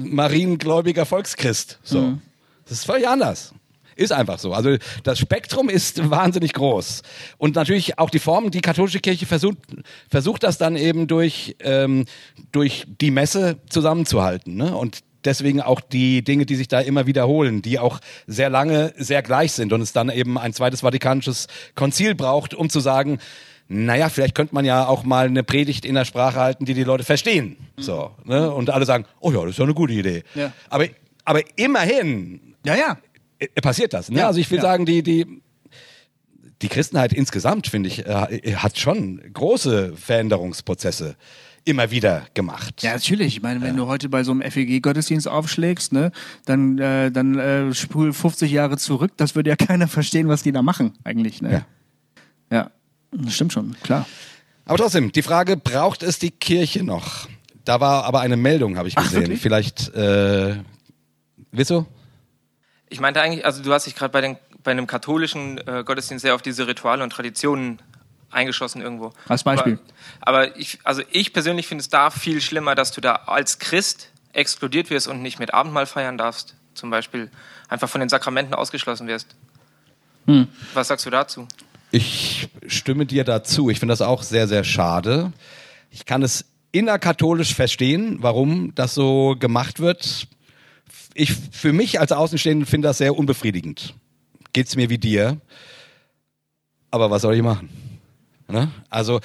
mariengläubiger Volkschrist. So. Mhm. Das ist völlig anders. Ist einfach so. Also das Spektrum ist wahnsinnig groß. Und natürlich auch die Formen, die katholische Kirche versucht, versucht das dann eben durch, ähm, durch die Messe zusammenzuhalten. Ne? Und deswegen auch die Dinge, die sich da immer wiederholen, die auch sehr lange sehr gleich sind und es dann eben ein zweites Vatikanisches Konzil braucht, um zu sagen, naja, vielleicht könnte man ja auch mal eine Predigt in der Sprache halten, die die Leute verstehen. So, ne? Und alle sagen, oh ja, das ist ja eine gute Idee. Ja. Aber, aber immerhin Ja, ja. Äh, passiert das. Ne? Ja, also ich will ja. sagen, die, die, die Christenheit insgesamt, finde ich, äh, hat schon große Veränderungsprozesse immer wieder gemacht. Ja, natürlich. Ich meine, wenn du heute bei so einem FEG-Gottesdienst aufschlägst, ne, dann, äh, dann äh, spul 50 Jahre zurück, das würde ja *laughs* keiner verstehen, was die da machen, eigentlich. Ne? Ja. ja. Das stimmt schon, klar. Aber trotzdem, die Frage, braucht es die Kirche noch? Da war aber eine Meldung, habe ich Ach, gesehen. wirklich? Vielleicht, äh, Wieso? Ich meinte eigentlich, also du hast dich gerade bei, den- bei einem katholischen äh, Gottesdienst sehr auf diese Rituale und Traditionen eingeschossen irgendwo. Als Beispiel. Aber, aber ich, also ich persönlich finde es da viel schlimmer, dass du da als Christ exkludiert wirst und nicht mit Abendmahl feiern darfst. Zum Beispiel einfach von den Sakramenten ausgeschlossen wirst. Hm. Was sagst du dazu? Ich stimme dir dazu. Ich finde das auch sehr, sehr schade. Ich kann es innerkatholisch verstehen, warum das so gemacht wird. Ich, für mich als Außenstehenden finde das sehr unbefriedigend. Geht's mir wie dir. Aber was soll ich machen? Ne? Also,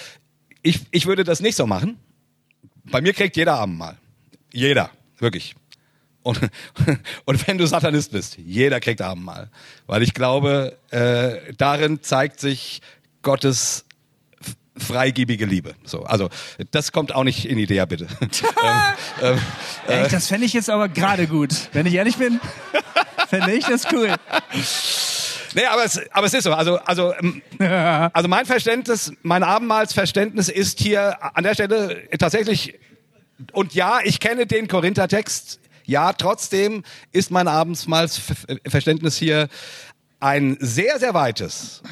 ich, ich würde das nicht so machen. Bei mir kriegt jeder Abendmahl. Jeder. Wirklich. Und, *laughs* und wenn du Satanist bist, jeder kriegt Abendmahl. Weil ich glaube, äh, darin zeigt sich Gottes freigebige Liebe. So, also das kommt auch nicht in Idee, bitte. *laughs* ähm, ähm, Echt, das fände ich jetzt aber gerade gut. Wenn ich ehrlich bin, fände ich das cool. nee, aber es, aber es ist so. Also, also, ähm, *laughs* also mein Verständnis, mein Abendmahlsverständnis ist hier an der Stelle tatsächlich, und ja, ich kenne den Korinther-Text, ja, trotzdem ist mein Abendmahlsverständnis hier ein sehr, sehr weites.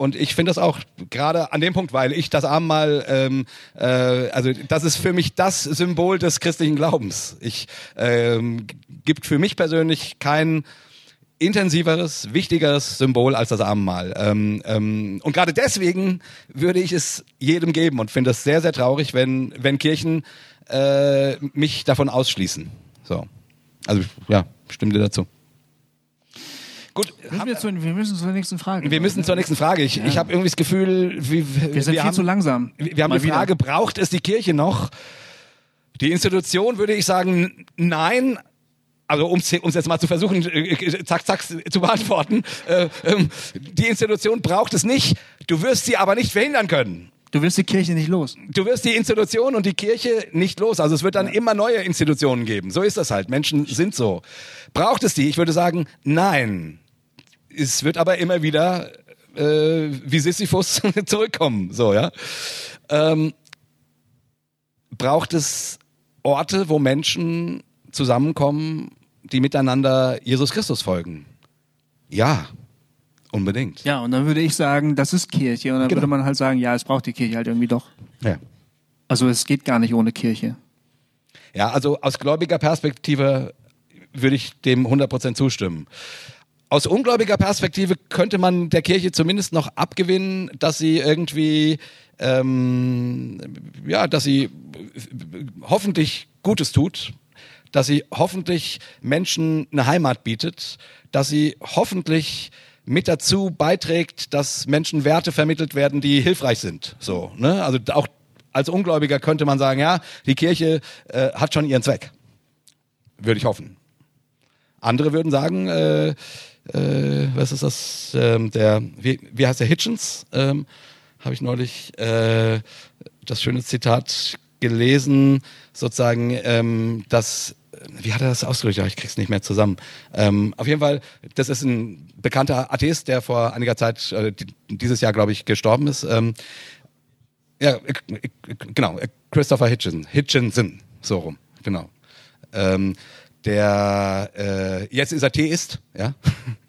Und ich finde das auch gerade an dem Punkt, weil ich das Abendmahl, ähm, äh, also das ist für mich das Symbol des christlichen Glaubens. Ich ähm, gibt für mich persönlich kein intensiveres, wichtigeres Symbol als das Abendmahl. Ähm, ähm, und gerade deswegen würde ich es jedem geben und finde es sehr, sehr traurig, wenn, wenn Kirchen äh, mich davon ausschließen. So. Also ja, stimme dir dazu. Gut, Müssen wir, zu, wir müssen zur nächsten Frage. wir müssen zur nächsten Frage. Ich, ich habe irgendwie das Gefühl, wir, wir sind viel haben, zu langsam. Wir wir haben Mal die Frage, braucht es die Kirche noch? Die Institution würde ich sagen, nein. Also um es jetzt mal zu versuchen, äh, äh, zack, zack, zu beantworten. Äh, ähm, die Institution braucht es nicht. Du wirst sie aber nicht verhindern können. Du wirst die Kirche nicht los. Du wirst die Institution und die Kirche nicht los. Also es wird dann ja. immer neue Institutionen geben. So ist das halt. Menschen sind so. Braucht es die? Ich würde sagen, nein. Es wird aber immer wieder äh, wie Sisyphus *laughs* zurückkommen. So, ja. Ähm, braucht es Orte, wo Menschen zusammenkommen, die miteinander Jesus Christus folgen? Ja, unbedingt. Ja, und dann würde ich sagen, das ist Kirche. Und dann genau. würde man halt sagen, ja, es braucht die Kirche halt irgendwie doch. Ja. Also es geht gar nicht ohne Kirche. Ja, also aus gläubiger Perspektive würde ich dem 100% zustimmen. Aus ungläubiger Perspektive könnte man der Kirche zumindest noch abgewinnen, dass sie irgendwie, ähm, ja, dass sie hoffentlich Gutes tut, dass sie hoffentlich Menschen eine Heimat bietet, dass sie hoffentlich mit dazu beiträgt, dass Menschen Werte vermittelt werden, die hilfreich sind. So, ne? Also auch als Ungläubiger könnte man sagen, ja, die Kirche äh, hat schon ihren Zweck. Würde ich hoffen. Andere würden sagen, äh, äh, was ist das, ähm, der, wie, wie heißt der, Hitchens, ähm, habe ich neulich äh, das schöne Zitat gelesen, sozusagen, ähm, dass wie hat er das ausgedrückt? Ich krieg's nicht mehr zusammen. Ähm, auf jeden Fall, das ist ein bekannter Atheist, der vor einiger Zeit, äh, dieses Jahr, glaube ich, gestorben ist. Ähm, ja, genau, Christopher Hitchinson, Hitchinson, so rum, genau. Ähm, der äh, jetzt ist er Theist, ja,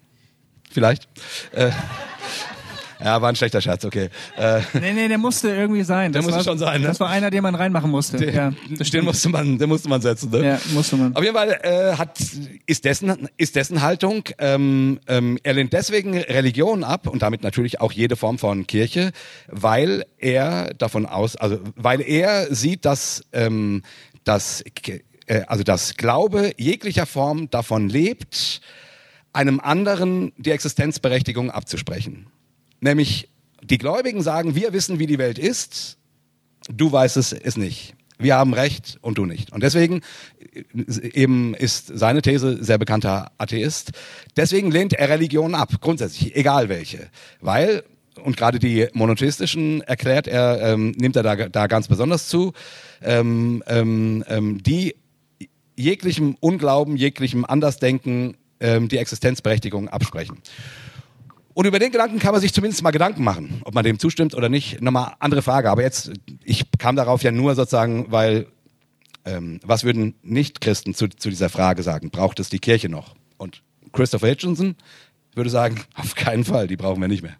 *laughs* vielleicht. Äh, ja, war ein schlechter Scherz, okay. Äh, nee, nee, der musste irgendwie sein. Der musste war, schon sein, ne? Das war einer, den man reinmachen musste. Den, ja, den musste man, den musste man setzen, ne? Ja, musste man. Auf jeden Fall äh, hat, ist, dessen, ist dessen Haltung, ähm, ähm, er lehnt deswegen Religion ab und damit natürlich auch jede Form von Kirche, weil er davon aus, also weil er sieht, dass, ähm, dass äh, also dass Glaube jeglicher Form davon lebt, einem anderen die Existenzberechtigung abzusprechen. Nämlich die Gläubigen sagen, wir wissen, wie die Welt ist, du weißt es, es nicht. Wir haben Recht und du nicht. Und deswegen äh, eben ist seine These sehr bekannter Atheist. Deswegen lehnt er Religion ab, grundsätzlich, egal welche. Weil, und gerade die monotheistischen erklärt er, ähm, nimmt er da, da ganz besonders zu, ähm, ähm, ähm die jeglichem Unglauben, jeglichem Andersdenken ähm, die Existenzberechtigung absprechen. Und über den Gedanken kann man sich zumindest mal Gedanken machen, ob man dem zustimmt oder nicht. Nochmal andere Frage. Aber jetzt, ich kam darauf ja nur sozusagen, weil ähm, was würden Nicht-Christen zu, zu dieser Frage sagen? Braucht es die Kirche noch? Und Christopher Hitchinson würde sagen, *laughs* auf keinen Fall, die brauchen wir nicht mehr.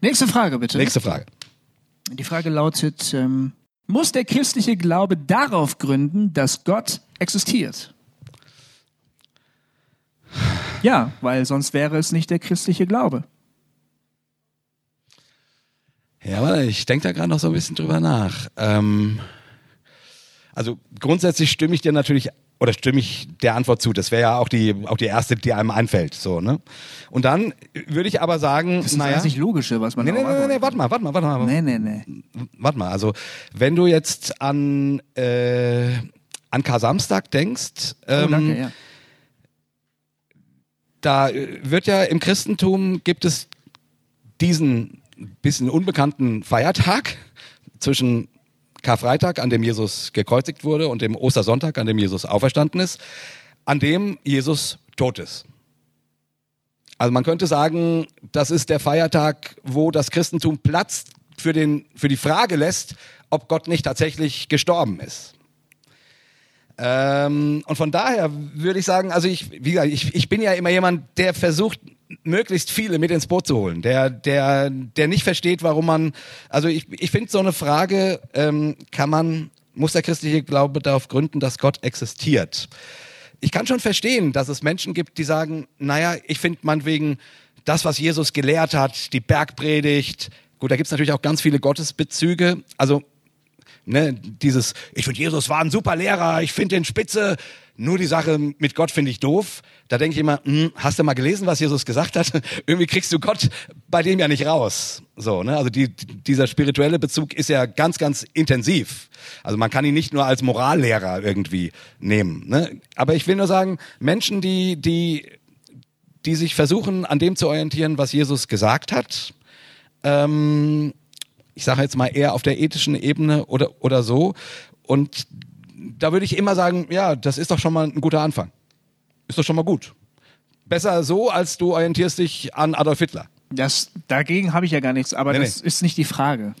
Nächste Frage bitte. Nächste Frage. Die Frage lautet, ähm, muss der christliche Glaube darauf gründen, dass Gott existiert? Ja, weil sonst wäre es nicht der christliche Glaube. Ja, warte, ich denke da gerade noch so ein bisschen drüber nach. Ähm, also grundsätzlich stimme ich dir natürlich oder stimme ich der Antwort zu. Das wäre ja auch die auch die erste, die einem einfällt. So ne. Und dann würde ich aber sagen, das ist naja, das nicht logische, was man. Nee, nee, nee, nee, warte mal, warte mal, warte mal. Nee, nee, nee. Warte mal. Also wenn du jetzt an äh, an Kar Samstag denkst, ähm, oh, danke, ähm, ja da wird ja im Christentum gibt es diesen bisschen unbekannten Feiertag zwischen Karfreitag, an dem Jesus gekreuzigt wurde, und dem Ostersonntag, an dem Jesus auferstanden ist, an dem Jesus tot ist. Also man könnte sagen, das ist der Feiertag, wo das Christentum Platz für, den, für die Frage lässt, ob Gott nicht tatsächlich gestorben ist. Ähm, und von daher würde ich sagen, also ich, wie gesagt, ich, ich bin ja immer jemand, der versucht, möglichst viele mit ins Boot zu holen, der, der, der nicht versteht, warum man, also ich, ich finde so eine Frage, ähm, kann man, muss der christliche Glaube darauf gründen, dass Gott existiert? Ich kann schon verstehen, dass es Menschen gibt, die sagen, naja, ich finde man wegen das, was Jesus gelehrt hat, die Bergpredigt, gut, da gibt's natürlich auch ganz viele Gottesbezüge, also ne, dieses, ich finde, Jesus war ein super Lehrer, ich finde den spitze, nur die Sache mit Gott finde ich doof. Da denke ich immer, hm, hast du mal gelesen, was Jesus gesagt hat? *laughs* Irgendwie kriegst du Gott bei dem ja nicht raus. So, ne? Also die, dieser spirituelle Bezug ist ja ganz, ganz intensiv. Also man kann ihn nicht nur als Morallehrer irgendwie nehmen. Ne? Aber ich will nur sagen, Menschen, die, die die sich versuchen, an dem zu orientieren, was Jesus gesagt hat. Ähm, ich sage jetzt mal eher auf der ethischen Ebene oder, oder so. Und da würde ich immer sagen, ja, das ist doch schon mal ein guter Anfang. Ist doch schon mal gut. Besser so, als du orientierst dich an Adolf Hitler. Das, dagegen habe ich ja gar nichts, aber Nee, das nee. ist nicht die Frage.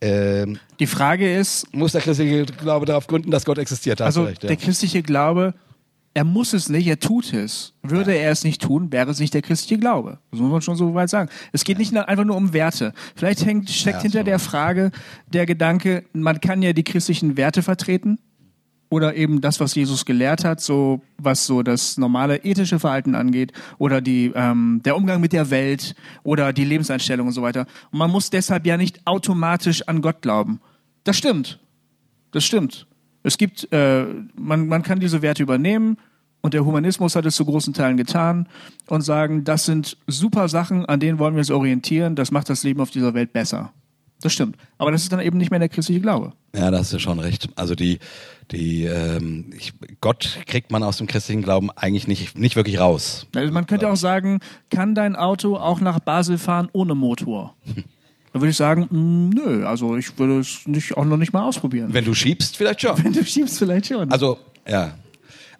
Ähm, Die Frage ist, muss der christliche Glaube darauf gründen, dass Gott existiert? Also recht, ja. der christliche Glaube, er muss es nicht, er tut es. Würde er es nicht tun, wäre es nicht der christliche Glaube. Das muss man schon so weit sagen. Es geht nicht nur- einfach nur um Werte. Vielleicht hängt, steckt Ja, hinter so. der Frage der Gedanke, man kann ja die christlichen Werte vertreten oder eben das, was Jesus gelehrt hat, so was so das normale ethische Verhalten angeht oder die ähm, der Umgang mit der Welt oder die Lebenseinstellung und so weiter. Und man muss deshalb ja nicht automatisch an Gott glauben. Das stimmt. Das stimmt. Es gibt, äh, man, man kann diese Werte übernehmen und der Humanismus hat es zu großen Teilen getan und sagen, das sind super Sachen, an denen wollen wir uns orientieren, das macht das Leben auf dieser Welt besser. Das stimmt. Aber das ist dann eben nicht mehr der christliche Glaube. Ja, da hast du schon recht. Also die, die ähm, ich, Gott kriegt man aus dem christlichen Glauben eigentlich nicht, nicht wirklich raus. Also man könnte auch sagen, kann dein Auto auch nach Basel fahren ohne Motor? *laughs* Da würde ich sagen, mm, nö, also ich würde es nicht, auch noch nicht mal ausprobieren. Wenn du schiebst, vielleicht schon. *laughs* Wenn du schiebst, vielleicht schon. Also, ja.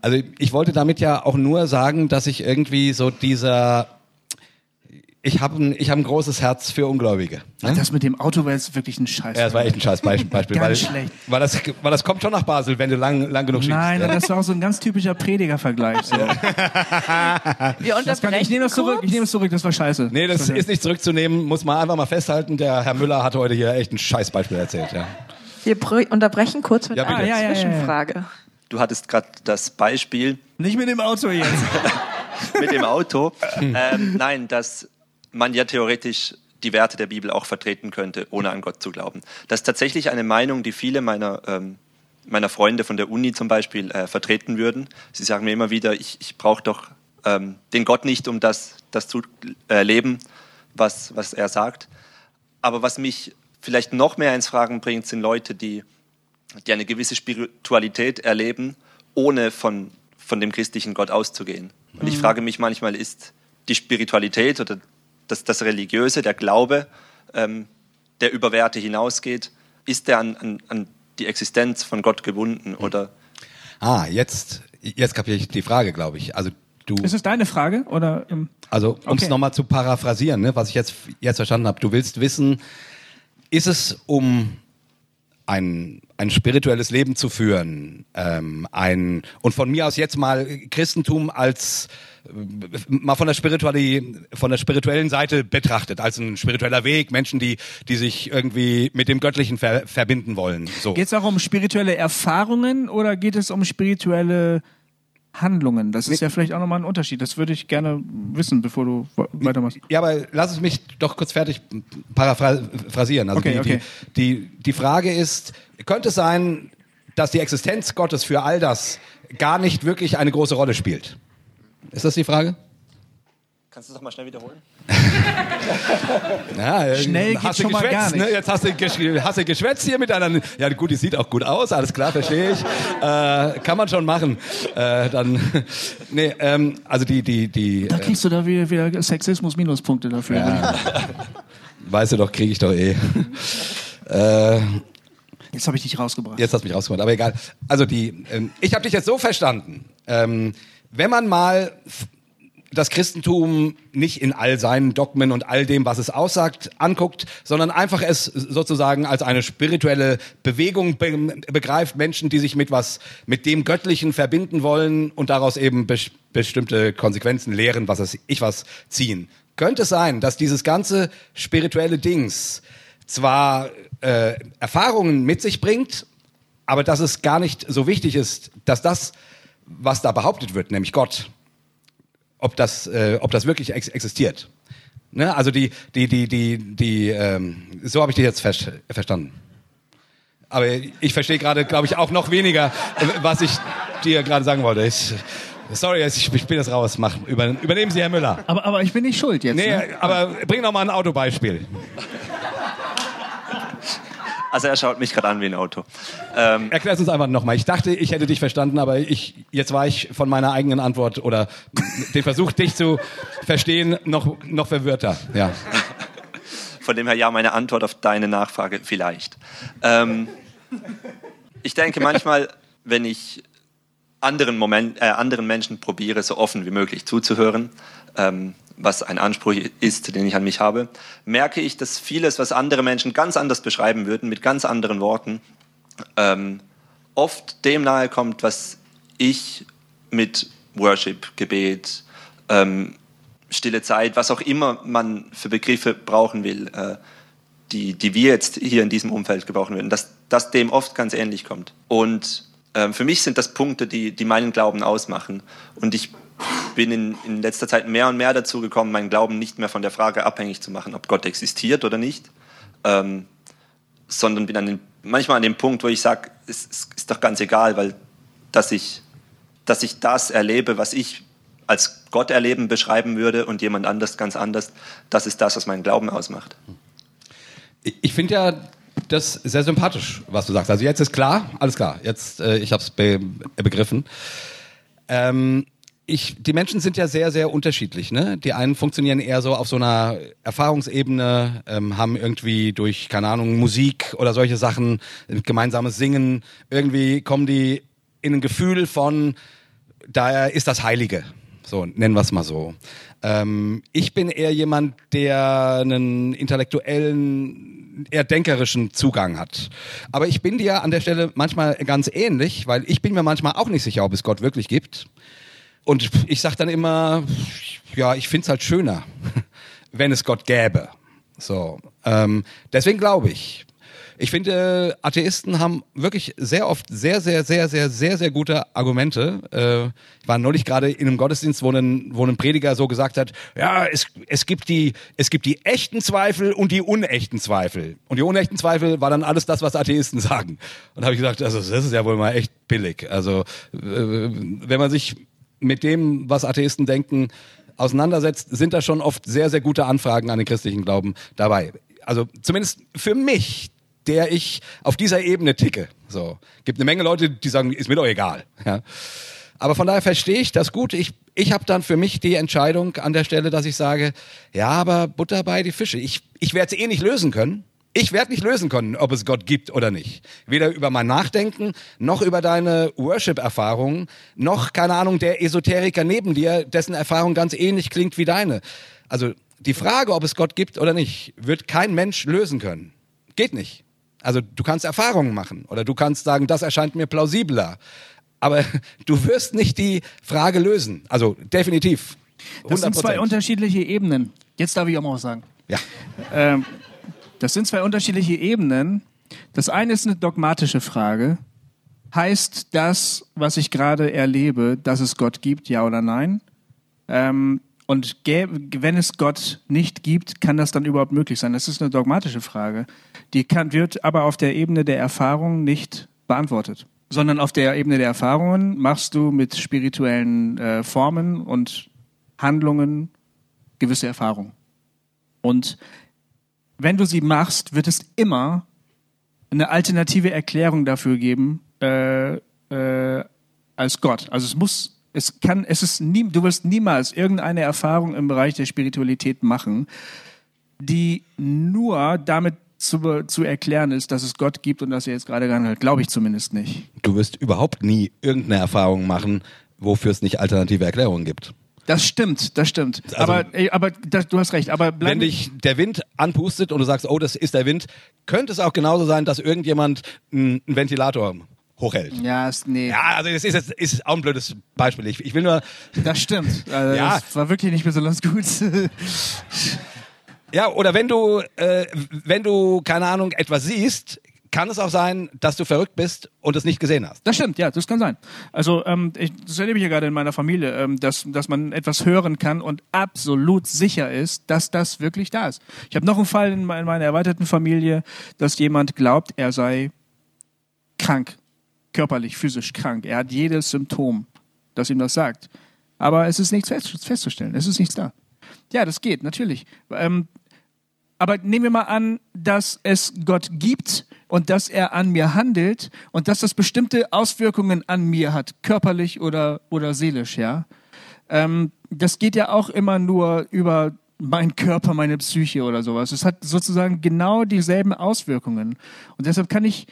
Also ich wollte damit ja auch nur sagen, dass ich irgendwie so dieser ich habe ein, ich hab ein großes Herz für Ungläubige. Ne? das mit dem Auto war jetzt wirklich ein Scheiß. Ja, das war echt ein scheiß *laughs* Beispiel, Beispiel weil, Ganz schlecht. weil das weil das kommt schon nach Basel, wenn du lang lang genug schiebst. Nein, ja. das war auch so ein ganz typischer Predigervergleich. So. Wir Das kann, ich nehme das zurück, ich nehme das zurück, das war scheiße. Nee, das ist nicht zurückzunehmen, muss man einfach mal festhalten. Der Herr Müller hat heute hier echt ein Scheißbeispiel erzählt. Ja. Wir unterbrechen kurz mit Ja, einer Ah, ja, ja, ja, ja. Zwischenfrage. Du hattest gerade das Beispiel Nicht mit dem Auto jetzt. *laughs* mit dem Auto. *laughs* ähm, nein, dass man ja theoretisch die Werte der Bibel auch vertreten könnte, ohne an Gott zu glauben. Das ist tatsächlich eine Meinung, die viele meiner, ähm, meiner Freunde von der Uni zum Beispiel äh, vertreten würden. Sie sagen mir immer wieder, ich, ich brauche doch ähm, den Gott nicht, um das, das zu äh, leben, was, was er sagt. Aber was mich vielleicht noch mehr ins Fragen bringt, sind Leute, die, die eine gewisse Spiritualität erleben, ohne von, von dem christlichen Gott auszugehen. Und ich frage mich manchmal, ist die Spiritualität oder das, das Religiöse, der Glaube, ähm, der über Werte hinausgeht, ist der an, an, an die Existenz von Gott gebunden oder Ah, jetzt jetzt kapiere ich die Frage, glaube ich. Also du Ist es deine Frage? Oder, ähm, Also, um es Okay. nochmal zu paraphrasieren, ne, was ich jetzt, jetzt verstanden habe. Du willst wissen, ist es um ein, ein spirituelles Leben zu führen, ähm, ein, und von mir aus jetzt mal Christentum als äh, mal von der, Spirituali von der spirituellen Seite betrachtet, als ein spiritueller Weg, Menschen, die, die sich irgendwie mit dem Göttlichen ver verbinden wollen. So. geht es auch um spirituelle Erfahrungen oder geht es um spirituelle Handlungen? Das ist ja vielleicht auch nochmal ein Unterschied. Das würde ich gerne wissen, bevor du we- weitermachst. Ja, aber lass es mich doch kurz fertig paraphrasieren. Also Okay, die, okay. Die, die, die Frage ist, könnte es sein, dass die Existenz Gottes für all das gar nicht wirklich eine große Rolle spielt? Ist das die Frage? Kannst du das mal schnell wiederholen? *laughs* Ja, äh, Schnell hast geht du schon mal geschwätzt, gar nicht. Ne? Jetzt hast du, hast du geschwätzt hier mit einer. Ja, gut, die sieht auch gut aus, alles klar, verstehe ich. Äh, kann man schon machen. Äh, dann, *laughs* nee, ähm, also die, die, die. Da äh, kriegst du da wieder, wieder Sexismus-Minuspunkte dafür. ja, *laughs* weißt du doch, kriege ich doch eh. äh, Jetzt habe ich dich rausgebracht. Jetzt hast du mich rausgeholt, aber egal. Also die, ähm, ich habe dich jetzt so verstanden. Ähm, wenn man mal das Christentum nicht in all seinen Dogmen und all dem, was es aussagt, anguckt, sondern einfach es sozusagen als eine spirituelle Bewegung be begreift, Menschen, die sich mit was, mit dem Göttlichen verbinden wollen und daraus eben bes bestimmte Konsequenzen lehren, was es, ich was ziehen. Könnte es sein, dass dieses ganze spirituelle Dings zwar äh, Erfahrungen mit sich bringt, aber dass es gar nicht so wichtig ist, dass das, was da behauptet wird, nämlich Gott, ob das, äh, ob das wirklich ex existiert. Ne? Also die, die, die, die, die, ähm, so habe ich dich jetzt ver verstanden. Aber ich verstehe gerade, glaube ich, auch noch weniger, äh, was ich dir gerade sagen wollte. Ich, sorry, ich, ich bin jetzt raus. Mach, über, übernehmen Sie, Herr Müller. Aber, aber ich bin nicht schuld jetzt. Nee, Ne? aber bring noch mal ein Autobeispiel. Also er schaut mich gerade an wie ein Auto. Ähm, Erklär es uns einfach nochmal. Ich dachte, ich hätte dich verstanden, aber ich, jetzt war ich von meiner eigenen Antwort oder den Versuch, dich zu verstehen, noch, noch verwirrter. Ja. Von dem her ja, meine Antwort auf deine Nachfrage vielleicht. Ähm, ich denke manchmal, wenn ich anderen, Moment, äh, anderen Menschen probiere, so offen wie möglich zuzuhören, ähm, was ein Anspruch ist, den ich an mich habe, merke ich, dass vieles, was andere Menschen ganz anders beschreiben würden, mit ganz anderen Worten, ähm, oft dem nahe kommt, was ich mit Worship, Gebet, ähm, stille Zeit, was auch immer man für Begriffe brauchen will, äh, die, die wir jetzt hier in diesem Umfeld gebrauchen würden, dass das dem oft ganz ähnlich kommt. Und ähm, für mich sind das Punkte, die, die meinen Glauben ausmachen. Und ich bin in, in letzter Zeit mehr und mehr dazu gekommen, meinen Glauben nicht mehr von der Frage abhängig zu machen, ob Gott existiert oder nicht, ähm, sondern bin an den, manchmal an dem Punkt, wo ich sage, es, es ist doch ganz egal, weil dass ich, dass ich das erlebe, was ich als Gott erleben beschreiben würde und jemand anders ganz anders, das ist das, was meinen Glauben ausmacht. Ich, finde ja das sehr sympathisch, was du sagst. Also jetzt ist klar, alles klar. Jetzt, äh, ich habe es be begriffen. Ähm, ich, die Menschen sind ja sehr, sehr unterschiedlich. Ne? Die einen funktionieren eher so auf so einer Erfahrungsebene, ähm, haben irgendwie durch, keine Ahnung, Musik oder solche Sachen, gemeinsames Singen, irgendwie kommen die in ein Gefühl von, da ist das Heilige. So, nennen wir es mal so. Ähm, ich bin eher jemand, der einen intellektuellen, eher denkerischen Zugang hat. Aber ich bin dir an der Stelle manchmal ganz ähnlich, weil ich bin mir manchmal auch nicht sicher, ob es Gott wirklich gibt. Und ich sag dann immer, ja, ich find's halt schöner, *laughs* wenn es Gott gäbe. So, ähm, deswegen glaube ich. Ich finde, Atheisten haben wirklich sehr oft sehr, sehr, sehr, sehr, sehr, sehr gute Argumente. Äh, ich war neulich gerade in einem Gottesdienst, wo ein, wo ein Prediger so gesagt hat, ja, es, es, gibt die, es gibt die echten Zweifel und die unechten Zweifel. Und die unechten Zweifel war dann alles das, was Atheisten *laughs* sagen. Und da habe ich gesagt, also das ist ja wohl mal echt billig. Also äh, wenn man sich mit dem, was Atheisten denken, auseinandersetzt, sind da schon oft sehr, sehr gute Anfragen an den christlichen Glauben dabei. Also zumindest für mich, der ich auf dieser Ebene ticke. So gibt eine Menge Leute, die sagen, ist mir doch egal. Ja. Aber von daher verstehe ich das gut. Ich, ich habe dann für mich die Entscheidung an der Stelle, dass ich sage, ja, aber Butter bei die Fische. Ich, ich werde es eh nicht lösen können. Ich werde nicht lösen können, ob es Gott gibt oder nicht. Weder über mein Nachdenken, noch über deine Worship-Erfahrungen, noch, keine Ahnung, der Esoteriker neben dir, dessen Erfahrung ganz ähnlich klingt wie deine. Also die Frage, ob es Gott gibt oder nicht, wird kein Mensch lösen können. Geht nicht. Also du kannst Erfahrungen machen oder du kannst sagen, das erscheint mir plausibler. Aber *laughs* du wirst nicht die Frage lösen. Also definitiv. 100%. Das sind zwei unterschiedliche Ebenen. Jetzt darf ich auch mal was sagen. Ja. Ähm, das sind zwei unterschiedliche Ebenen. Das eine ist eine dogmatische Frage. Heißt das, was ich gerade erlebe, dass es Gott gibt, ja oder nein? Ähm, und wenn es Gott nicht gibt, kann das dann überhaupt möglich sein? Das ist eine dogmatische Frage. Die kann, wird aber auf der Ebene der Erfahrung nicht beantwortet. Sondern auf der Ebene der Erfahrungen machst du mit spirituellen äh, Formen und Handlungen gewisse Erfahrungen. Und wenn du sie machst, wird es immer eine alternative Erklärung dafür geben äh, äh, als Gott. Also es muss, es kann, es ist nie, du wirst niemals irgendeine Erfahrung im Bereich der Spiritualität machen, die nur damit zu, zu erklären ist, dass es Gott gibt und dass er jetzt gerade gehandelt hat. Glaube ich zumindest nicht. Du wirst überhaupt nie irgendeine Erfahrung machen, wofür es nicht alternative Erklärungen gibt. Das stimmt, das stimmt. Also, aber aber das, du hast recht. Aber wenn dich der Wind anpustet und du sagst, oh, das ist der Wind, könnte es auch genauso sein, dass irgendjemand einen Ventilator hochhält. Ja, ist, nee. Ja, also das ist ist auch ein blödes Beispiel. Ich, ich will nur. Das stimmt. *laughs* Also Ja. Das war wirklich nicht besonders gut. Ja, oder wenn du, äh, wenn du keine Ahnung etwas siehst, kann es auch sein, dass du verrückt bist und es nicht gesehen hast. Das stimmt, ja, das kann sein. Also ähm, ich, das erlebe ich ja gerade in meiner Familie, ähm, dass, dass man etwas hören kann und absolut sicher ist, dass das wirklich da ist. Ich habe noch einen Fall in, me- in meiner erweiterten Familie, dass jemand glaubt, er sei krank, körperlich, physisch krank. Er hat jedes Symptom, das ihm das sagt. Aber es ist nichts fest, festzustellen, es ist nichts da. Ja, das geht, natürlich. Ähm, aber nehmen wir mal an, dass es Gott gibt, und dass er an mir handelt und dass das bestimmte Auswirkungen an mir hat, körperlich oder, oder seelisch, ja. Ähm, das geht ja auch immer nur über mein Körper, meine Psyche oder sowas. Es hat sozusagen genau dieselben Auswirkungen. Und deshalb kann ich,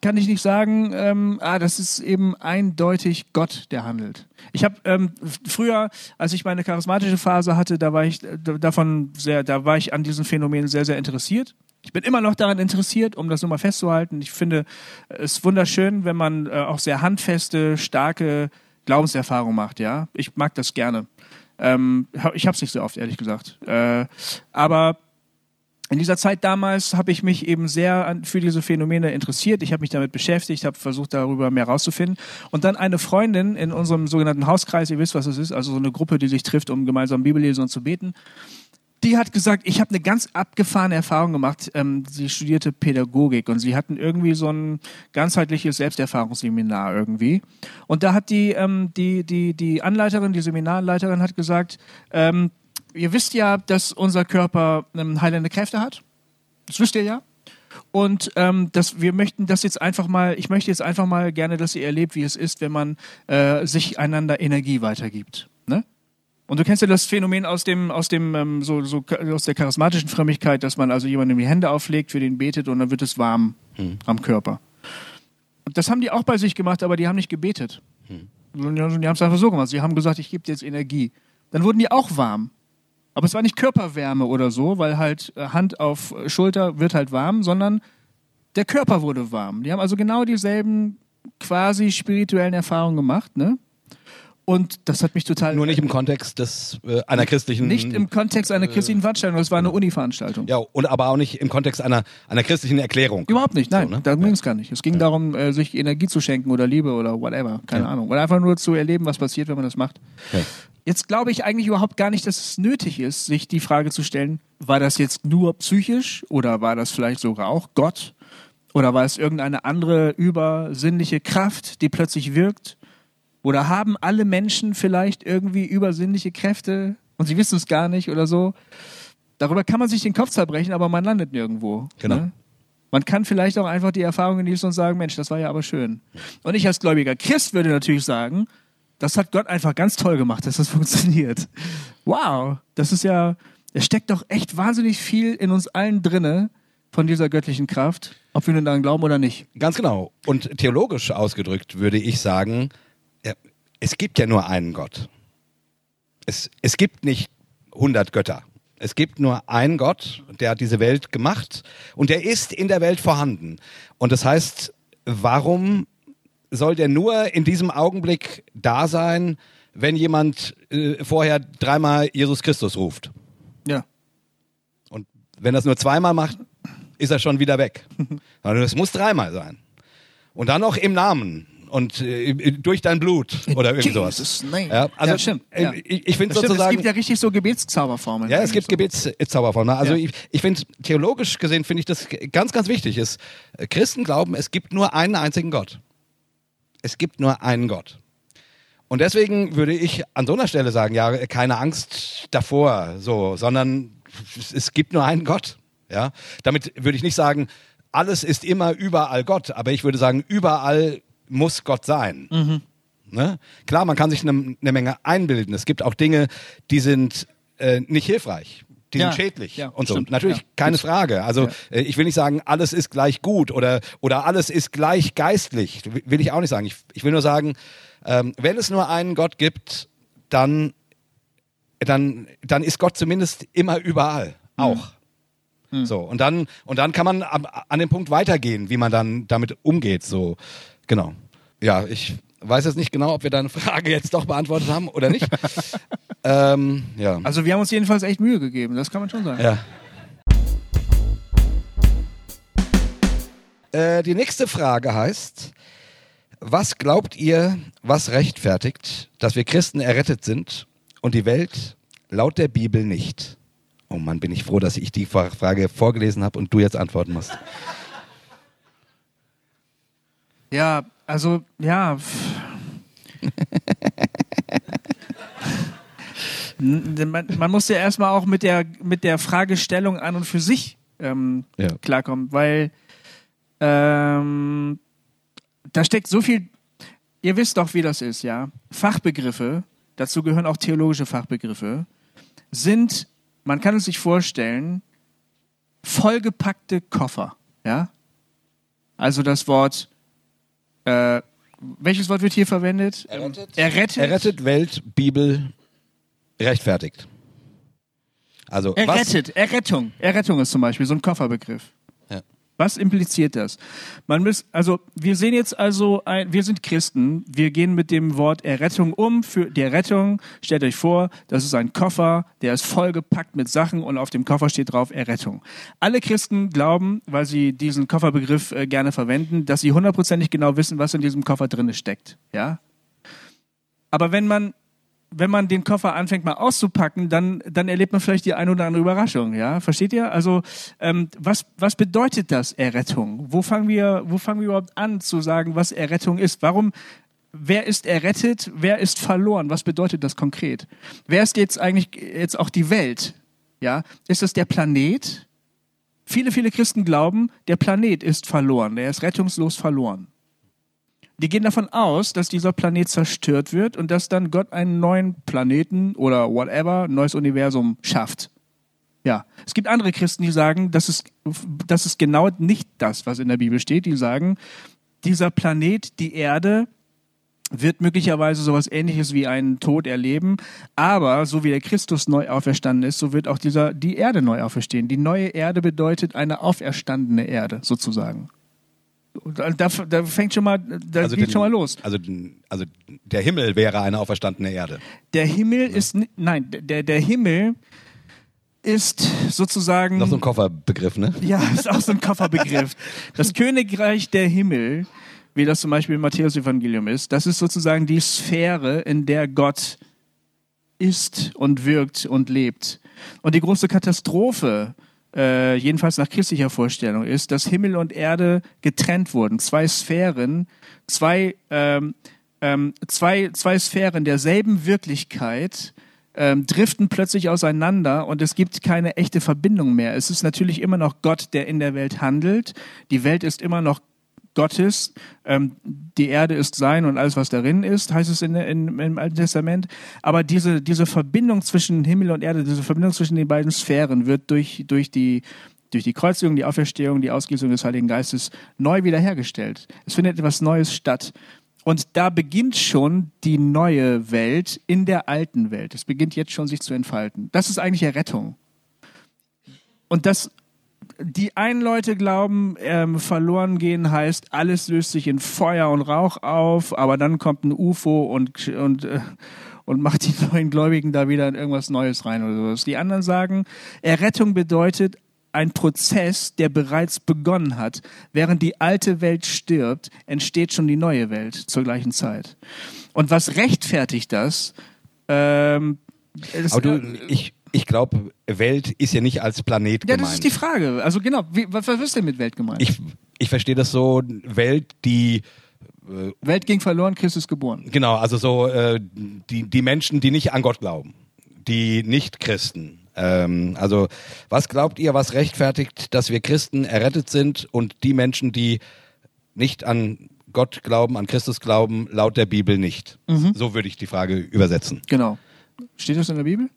kann ich nicht sagen, ähm, ah, das ist eben eindeutig Gott, der handelt. Ich habe ähm, früher, als ich meine charismatische Phase hatte, da war ich äh, davon sehr, da war ich an diesem Phänomen sehr, sehr interessiert. Ich bin immer noch daran interessiert, um das nur mal festzuhalten. Ich finde es wunderschön, wenn man äh, auch sehr handfeste, starke Glaubenserfahrung macht. Ja, ich mag das gerne. Ähm, ich habe es nicht so oft, ehrlich gesagt. Äh, aber in dieser Zeit damals habe ich mich eben sehr für diese Phänomene interessiert. Ich habe mich damit beschäftigt, habe versucht, darüber mehr rauszufinden. Und dann eine Freundin in unserem sogenannten Hauskreis, ihr wisst, was es ist, also so eine Gruppe, die sich trifft, um gemeinsam Bibel lesen und zu beten die hat gesagt, ich habe eine ganz abgefahrene Erfahrung gemacht. Ähm, sie studierte Pädagogik und sie hatten irgendwie so ein ganzheitliches Selbsterfahrungsseminar irgendwie. Und da hat die, ähm, die, die, die Anleiterin, die Seminarleiterin hat gesagt, ähm, ihr wisst ja, dass unser Körper ähm, heilende Kräfte hat. Das wisst ihr ja. Und ähm, dass wir möchten das jetzt einfach mal, ich möchte jetzt einfach mal gerne, dass ihr erlebt, wie es ist, wenn man äh, sich einander Energie weitergibt. Ne? Und du kennst ja das Phänomen aus dem, aus dem, ähm, so, so aus der charismatischen Frömmigkeit, dass man also jemandem die Hände auflegt, für den betet und dann wird es warm hm. am Körper. Und das haben die auch bei sich gemacht, aber die haben nicht gebetet. Hm. Die haben es einfach so gemacht. Sie haben gesagt, ich gebe dir jetzt Energie. Dann wurden die auch warm. Aber es war nicht Körperwärme oder so, weil halt äh, Hand auf Schulter wird halt warm, sondern der Körper wurde warm. Die haben also genau dieselben quasi spirituellen Erfahrungen gemacht, ne? Und das hat mich total. Nur nicht im Kontext des äh, einer christlichen. Nicht im Kontext einer christlichen Veranstaltung, das war eine Uni-Veranstaltung. Ja, und aber auch nicht im Kontext einer, einer christlichen Erklärung. Überhaupt nicht, nein. So, ne? Darum ging es gar nicht. Es ging ja. darum, äh, sich Energie zu schenken oder Liebe oder whatever. Keine ja. Ahnung. Oder einfach nur zu erleben, was passiert, wenn man das macht. Ja. Jetzt glaube ich eigentlich überhaupt gar nicht, dass es nötig ist, sich die Frage zu stellen, war das jetzt nur psychisch oder war das vielleicht sogar auch Gott? Oder war es irgendeine andere übersinnliche Kraft, die plötzlich wirkt? Oder haben alle Menschen vielleicht irgendwie übersinnliche Kräfte und sie wissen es gar nicht oder so? Darüber kann man sich den Kopf zerbrechen, aber man landet nirgendwo. Genau. Ne? Man kann vielleicht auch einfach die Erfahrung genießen und sagen, Mensch, das war ja aber schön. Und ich als gläubiger Christ würde natürlich sagen, das hat Gott einfach ganz toll gemacht, dass das *laughs* funktioniert. Wow, das ist ja, es steckt doch echt wahnsinnig viel in uns allen drinne von dieser göttlichen Kraft, ob wir nun daran glauben oder nicht. Ganz genau. Und theologisch ausgedrückt würde ich sagen, es gibt ja nur einen Gott. Es, es gibt nicht 100 Götter. Es gibt nur einen Gott, der hat diese Welt gemacht und der ist in der Welt vorhanden. Und das heißt, warum soll der nur in diesem Augenblick da sein, wenn jemand äh, vorher dreimal Jesus Christus ruft? Ja. Und wenn das nur zweimal macht, ist er schon wieder weg. *laughs* Also es muss dreimal sein. Und dann noch im Namen und äh, durch dein Blut oder irgend sowas. Ja, also ja, stimmt. Äh, ja. Ich, ich finde sozusagen. Es gibt ja richtig so Gebetszauberformeln. Ja, es gibt so. Gebetszauberformeln. Also ich, ich finde theologisch gesehen finde ich das ganz, ganz wichtig. Ist Christen glauben, es gibt nur einen einzigen Gott. Es gibt nur einen Gott. Und deswegen würde ich an so einer Stelle sagen, ja, keine Angst davor, so, sondern es gibt nur einen Gott. Ja, damit würde ich nicht sagen, alles ist immer überall Gott, aber ich würde sagen, überall muss Gott sein. Mhm. Ne? Klar, man kann sich eine ne Menge einbilden. Es gibt auch Dinge, die sind äh, nicht hilfreich. Die ja, sind schädlich ja, und so. Stimmt, Natürlich ja. keine Frage. Also äh, ich will nicht sagen, alles ist gleich gut oder, oder alles ist gleich geistlich. Will ich auch nicht sagen. Ich, ich will nur sagen, ähm, wenn es nur einen Gott gibt, dann, dann, dann ist Gott zumindest immer überall. Mhm. Auch. Mhm. So, und dann, und dann kann man an, an dem Punkt weitergehen, wie man dann damit umgeht. So. Genau. Ja, ich weiß jetzt nicht genau, ob wir deine Frage jetzt doch beantwortet haben oder nicht. *laughs* ähm, ja. Also wir haben uns jedenfalls echt Mühe gegeben, das kann man schon sagen. Ja. Äh, die nächste Frage heißt, was glaubt ihr, was rechtfertigt, dass wir Christen errettet sind und die Welt laut der Bibel nicht? Oh Mann, bin ich froh, dass ich die Frage vorgelesen habe und du jetzt antworten musst. Ja, also, ja. man, man, muss ja erstmal auch mit der, mit der Fragestellung an und für sich ähm, ja. klarkommen, weil ähm, da steckt so viel. Ihr wisst doch, wie das ist, ja. Fachbegriffe, dazu gehören auch theologische Fachbegriffe, sind, man kann es sich vorstellen, vollgepackte Koffer, ja. Also das Wort, äh, welches Wort wird hier verwendet? Errettet. Errettet. Errettet, Welt, Bibel, rechtfertigt. Also, was? Errettet, Errettung. Errettung ist zum Beispiel so ein Kofferbegriff. Was impliziert das? Man muss, also wir sehen jetzt also, ein, wir sind Christen, wir gehen mit dem Wort Errettung um. Für die Errettung, stellt euch vor, das ist ein Koffer, der ist vollgepackt mit Sachen und auf dem Koffer steht drauf Errettung. Alle Christen glauben, weil sie diesen Kofferbegriff äh, gerne verwenden, dass sie hundertprozentig genau wissen, was in diesem Koffer drin steckt. Ja? Aber wenn man wenn man den Koffer anfängt mal auszupacken, dann, dann erlebt man vielleicht die ein oder andere Überraschung, ja? Versteht ihr? Also, ähm, was, was bedeutet das Errettung? Wo fangen wir, wo fangen wir überhaupt an zu sagen, was Errettung ist? Warum, wer ist errettet? Wer ist verloren? Was bedeutet das konkret? Wer ist jetzt eigentlich jetzt auch die Welt? Ja? Ist es der Planet? Viele, viele Christen glauben, der Planet ist verloren. Der ist rettungslos verloren. Die gehen davon aus, dass dieser Planet zerstört wird und dass dann Gott einen neuen Planeten oder whatever, neues Universum schafft. Ja, es gibt andere Christen, die sagen, das ist, das ist genau nicht das, was in der Bibel steht. Die sagen, dieser Planet, die Erde, wird möglicherweise sowas ähnliches wie einen Tod erleben, aber so wie der Christus neu auferstanden ist, so wird auch dieser, die Erde neu auferstehen. Die neue Erde bedeutet eine auferstandene Erde, sozusagen. Da, da, fängt schon mal, da geht den- schon mal los. Also, also der Himmel wäre eine auferstandene Erde. Der Himmel ist, ni- nein, der, der Himmel ist sozusagen. Noch so ein Kofferbegriff, ne? *laughs* Ja, ist auch so ein Kofferbegriff. Das Königreich der Himmel, wie das zum Beispiel im Matthäus-Evangelium ist, das ist sozusagen die Sphäre, in der Gott ist und wirkt und lebt. Und die große Katastrophe, äh, jedenfalls nach christlicher Vorstellung, ist, dass Himmel und Erde getrennt wurden. Zwei Sphären, zwei, ähm, ähm, zwei, zwei Sphären derselben Wirklichkeit ähm, driften plötzlich auseinander und es gibt keine echte Verbindung mehr. Es ist natürlich immer noch Gott, der in der Welt handelt. Die Welt ist immer noch Gottes. Ähm, die Erde ist sein und alles, was darin ist, heißt es in, in, im Alten Testament. Aber diese, diese Verbindung zwischen Himmel und Erde, diese Verbindung zwischen den beiden Sphären wird durch, durch die durch die Kreuzigung, die Auferstehung, die Ausgießung des Heiligen Geistes neu wiederhergestellt. Es findet etwas Neues statt. Und da beginnt schon die neue Welt in der alten Welt. Es beginnt jetzt schon sich zu entfalten. Das ist eigentlich Errettung. Und das, die einen Leute glauben, ähm, verloren gehen heißt, alles löst sich in Feuer und Rauch auf, aber dann kommt ein UFO und, und, äh, und macht die *laughs* neuen Gläubigen da wieder in irgendwas Neues rein oder sowas. Die anderen sagen, Errettung bedeutet ein Prozess, der bereits begonnen hat. Während die alte Welt stirbt, entsteht schon die neue Welt zur gleichen Zeit. Und was rechtfertigt das? Ähm, Aber du, ich, ich glaube, Welt ist ja nicht als Planet ja, gemeint. das ist die Frage. Also genau, wie, was, was ist denn mit Welt gemeint? ich, ich verstehe das so, Welt, die Welt ging verloren, Christus geboren. Genau, also so äh, die, die Menschen, die nicht an Gott glauben, die nicht Christen. Ähm, also was glaubt ihr, was rechtfertigt, dass wir Christen errettet sind und die Menschen, die nicht an Gott glauben, an Christus glauben, laut der Bibel nicht? So würde ich die Frage übersetzen. Genau. Steht das in der Bibel?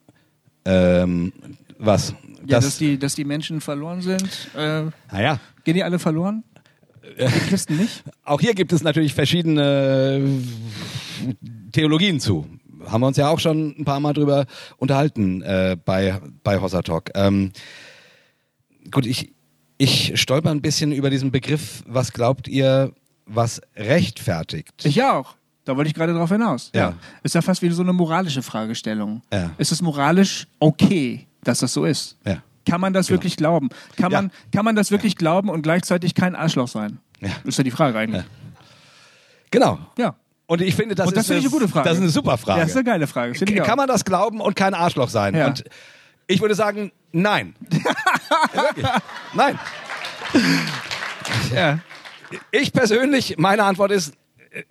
Ähm, was? Ja, Das- dass, die, dass die Menschen verloren sind. Äh, naja, gehen die alle verloren? *laughs* Die Christen nicht? auch hier gibt es natürlich verschiedene Theologien zu. Haben wir uns ja auch schon ein paar Mal drüber unterhalten äh, bei, bei Hossa Talk. Ähm, gut, ich, ich stolper ein bisschen über diesen Begriff, was glaubt ihr, was rechtfertigt? Ich auch. Da wollte ich gerade drauf hinaus. Ja. Ist ja fast wie so eine moralische Fragestellung. Ja. Ist es moralisch okay, dass das so ist? Ja. Kann man das Genau. wirklich glauben? Kann, Ja. man, kann man das wirklich glauben und gleichzeitig kein Arschloch sein? Ja. Ist ja die Frage eigentlich. Genau. Ja. Und ich finde, das, das ist, ich eine gute Frage. Das ist eine super Frage. Ja, ist eine geile Frage. Kann man das glauben und kein Arschloch sein? Ja. Und ich würde sagen, nein. *laughs* Wirklich. Nein. ja. Ich persönlich, meine Antwort ist,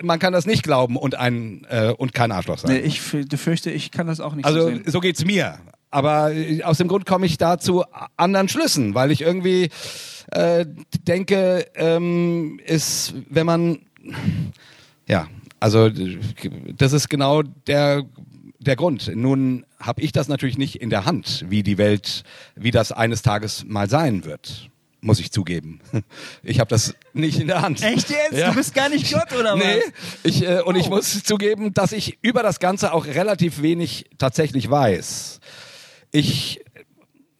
man kann das nicht glauben und ein äh, und kein Arschloch sein. Nee, ich fürchte, ich kann das auch nicht so also sehen. so geht's mir. aber äh, aus dem Grund komme ich da zu anderen Schlüssen, weil ich irgendwie äh, denke, ähm, ist, wenn man, ja, also das ist genau der der Grund. Nun habe ich das natürlich nicht in der Hand, wie die Welt, wie das eines Tages mal sein wird. Muss ich zugeben. Ich habe das nicht in der Hand. Echt jetzt? Ja. Du bist gar nicht Gott, oder was? Nee, ich, äh, und ich Oh. muss zugeben, dass ich über das Ganze auch relativ wenig tatsächlich weiß. Ich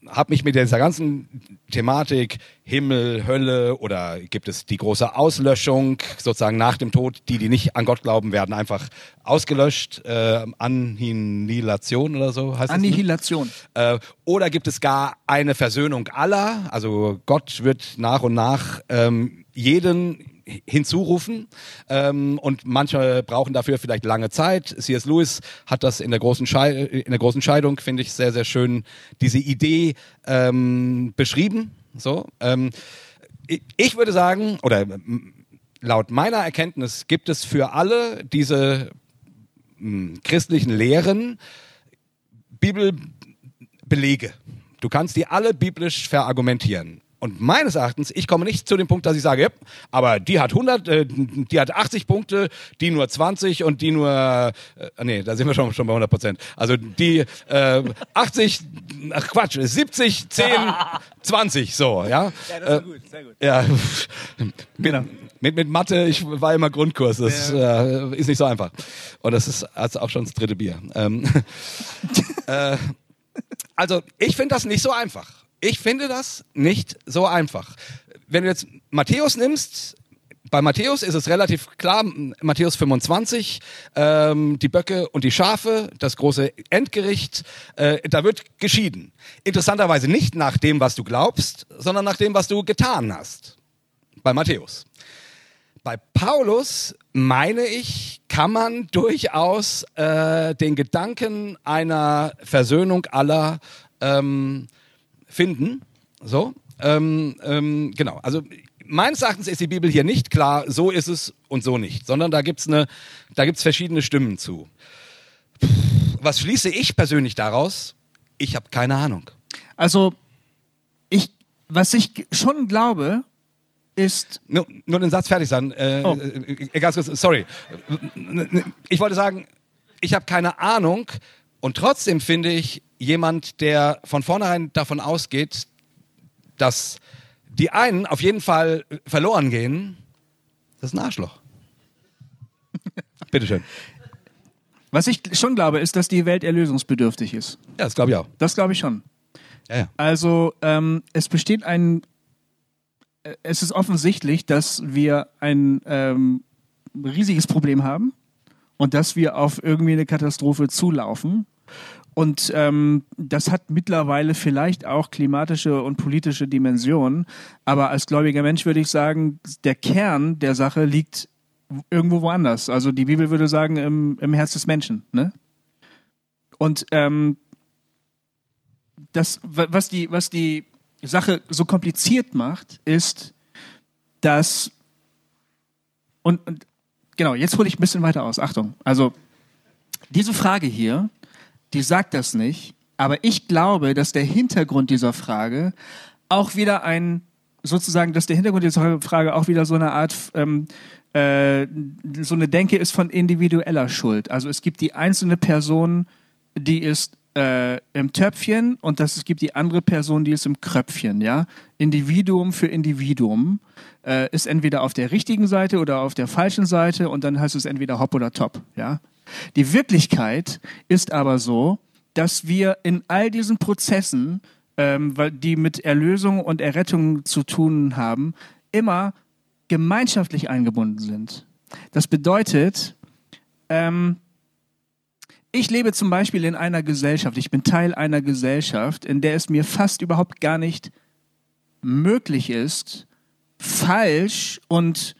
habe mich mit dieser ganzen Thematik Himmel, Hölle oder gibt es die große Auslöschung sozusagen nach dem Tod, die, die nicht an Gott glauben, werden einfach ausgelöscht, äh, Annihilation oder so heißt es. ne? Annihilation. Äh, oder gibt es gar eine Versöhnung aller? Also Gott wird nach und nach ähm, jeden hinzurufen ähm, und manche brauchen dafür vielleicht lange Zeit. C.S. Lewis hat das in der großen, Schei in der großen Scheidung, finde ich, sehr, sehr schön diese Idee ähm, beschrieben. So, ähm, ich- würde sagen, oder ähm, laut meiner Erkenntnis gibt es für alle diese mh, christlichen Lehren Bibelbelege. Du kannst die alle biblisch verargumentieren. Und meines Erachtens, ich komme nicht zu dem Punkt, dass ich sage, ja, aber die hat 100, äh, die hat 80 Punkte, die nur 20 und die nur, äh, nee, da sind wir schon, schon bei 100 Prozent. Also die äh, 80, ach Quatsch, 70, 10, 20, so, ja. Ja, das ist gut, sehr gut. Ja, *laughs* Genau. mit, mit Mathe, ich war immer Grundkurs, das äh, ist nicht so einfach. Und das ist also auch schon das dritte Bier. Ähm, *laughs* äh, also ich finde das nicht so einfach. Ich finde das nicht so einfach. Wenn du jetzt Matthäus nimmst, bei Matthäus ist es relativ klar, Matthäus 25, ähm, die Böcke und die Schafe, das große Endgericht, äh, da wird geschieden. Interessanterweise nicht nach dem, was du glaubst, sondern nach dem, was du getan hast. Bei Matthäus. Bei Paulus meine ich, kann man durchaus äh, den Gedanken einer Versöhnung aller ähm, finden. So, ähm, ähm, genau. Also meines Erachtens ist die Bibel hier nicht klar, so ist es und so nicht, sondern da gibt's eine, da gibt's verschiedene Stimmen zu. Was schließe ich persönlich daraus? Ich habe keine Ahnung. Also, ich, was ich schon glaube, ist, Nur, nur den Satz fertig sein. Äh, Oh. äh, ganz kurz, sorry. Ich wollte sagen, ich habe keine Ahnung und trotzdem finde ich, jemand, der von vornherein davon ausgeht, dass die einen auf jeden Fall verloren gehen, das ist ein Arschloch. *laughs* Bitteschön. was ich schon glaube, ist, dass die Welt erlösungsbedürftig ist. Ja, das glaube ich auch. Das glaube ich schon. Ja, ja. Also ähm, es besteht ein, äh, es ist offensichtlich, dass wir ein ähm, riesiges Problem haben und dass wir auf irgendwie eine Katastrophe zulaufen. Und ähm, das hat mittlerweile vielleicht auch klimatische und politische Dimensionen. Aber als gläubiger Mensch würde ich sagen, der Kern der Sache liegt irgendwo woanders. Also die Bibel würde sagen, im, im Herz des Menschen. Ne? Und ähm, das, wa- was die, was die Sache so kompliziert macht, ist, dass und, und genau, jetzt hole ich ein bisschen weiter aus. Achtung. Also diese Frage hier, die sagt das nicht, aber ich glaube, dass der Hintergrund dieser Frage auch wieder ein sozusagen, dass der Hintergrund dieser Frage auch wieder so eine Art ähm, äh, so eine Denke ist von individueller Schuld. Also es gibt die einzelne Person, die ist äh, im Töpfchen und das, es gibt die andere Person, die ist im Kröpfchen. Ja, Individuum für Individuum äh, ist entweder auf der richtigen Seite oder auf der falschen Seite und dann heißt es entweder Hop oder Top. Ja, die Wirklichkeit ist aber so, dass wir in all diesen Prozessen, ähm, die mit Erlösung und Errettung zu tun haben, immer gemeinschaftlich eingebunden sind. Das bedeutet, ähm, ich lebe zum Beispiel in einer Gesellschaft, ich bin Teil einer Gesellschaft, in der es mir fast überhaupt gar nicht möglich ist, falsch und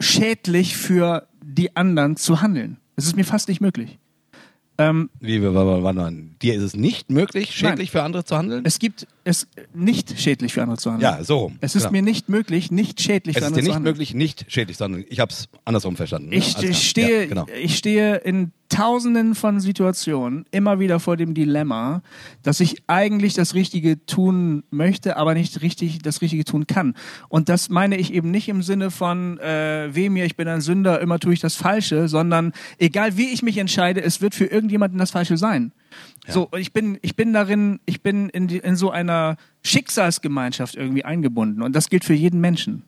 schädlich für die anderen zu handeln. Es ist mir fast nicht möglich. Ähm, Wie, w- w- warte mal. Dir ist es nicht möglich, schädlich für andere zu handeln? es gibt es nicht schädlich für andere zu handeln. ja, so rum. Es ist Genau. mir nicht möglich, nicht schädlich Es für ist dir andere zu nicht handeln. möglich, nicht schädlich zu handeln. Ich habe es andersrum verstanden. ne? Ich, klar. ich stehe, Ja, genau. ich stehe in tausenden von Situationen immer wieder vor dem Dilemma, dass ich eigentlich das Richtige tun möchte, aber nicht richtig das Richtige tun kann. Und das meine ich eben nicht im Sinne von äh, weh mir, ich bin ein Sünder, immer tue ich das Falsche, sondern egal wie ich mich entscheide, es wird für irgendjemanden das Falsche sein. So, ich bin, ich bin darin, ich bin in, die, in so einer Schicksalsgemeinschaft irgendwie eingebunden. Und das gilt für jeden Menschen.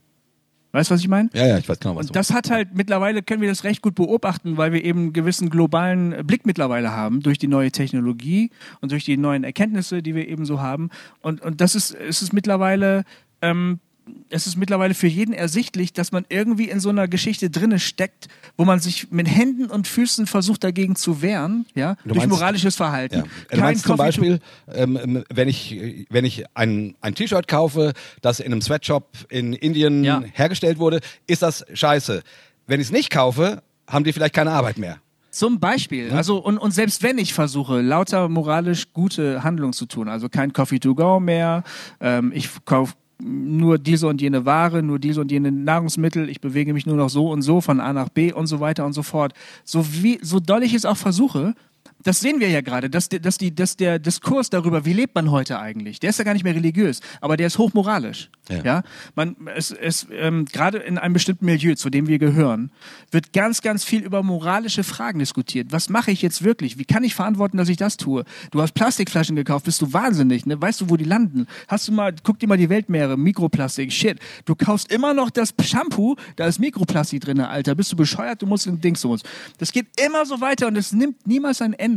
Weißt du, was ich meine? Ja, ja, ich weiß genau, was Und das hat halt mittlerweile können wir das recht gut beobachten, weil wir eben einen gewissen globalen Blick mittlerweile haben durch die neue Technologie und durch die neuen Erkenntnisse, die wir eben so haben. Und, und das ist, es ist mittlerweile, ähm, es ist mittlerweile für jeden ersichtlich, dass man irgendwie in so einer Geschichte drinne steckt, wo man sich mit Händen und Füßen versucht dagegen zu wehren, ja, Du durch meinst- moralisches Verhalten. Ja. Du meinst zum Coffee Beispiel, ähm, wenn ich, wenn ich ein, ein T-Shirt kaufe, das in einem Sweatshop in Indien Ja. hergestellt wurde, ist das scheiße. Wenn ich es nicht kaufe, haben die vielleicht keine Arbeit mehr. Zum Beispiel. Also, und, und selbst wenn ich versuche, lauter moralisch gute Handlungen zu tun, also kein Coffee to go mehr, ähm, ich kaufe nur diese und jene Ware, nur diese und jene Nahrungsmittel, ich bewege mich nur noch so und so von A nach B und so weiter und so fort. So wie, so doll ich es auch versuche, das sehen wir ja gerade, dass, der- dass, die, dass der Diskurs darüber, wie lebt man heute eigentlich, der ist ja gar nicht mehr religiös, aber der ist hochmoralisch. Ja. Ja, man, es, es, ähm, gerade in einem bestimmten Milieu, zu dem wir gehören, wird ganz, ganz viel über moralische Fragen diskutiert. Was mache ich jetzt wirklich? Wie kann ich verantworten, dass ich das tue? Du hast Plastikflaschen gekauft, bist du wahnsinnig, ne? Weißt du, wo die landen? Hast du mal, guck dir mal die Weltmeere, Mikroplastik, shit. Du kaufst immer noch das Shampoo, da ist Mikroplastik drin, Alter. Bist du bescheuert? Du musst den Dings so. Das geht immer so weiter und es nimmt niemals ein Ende.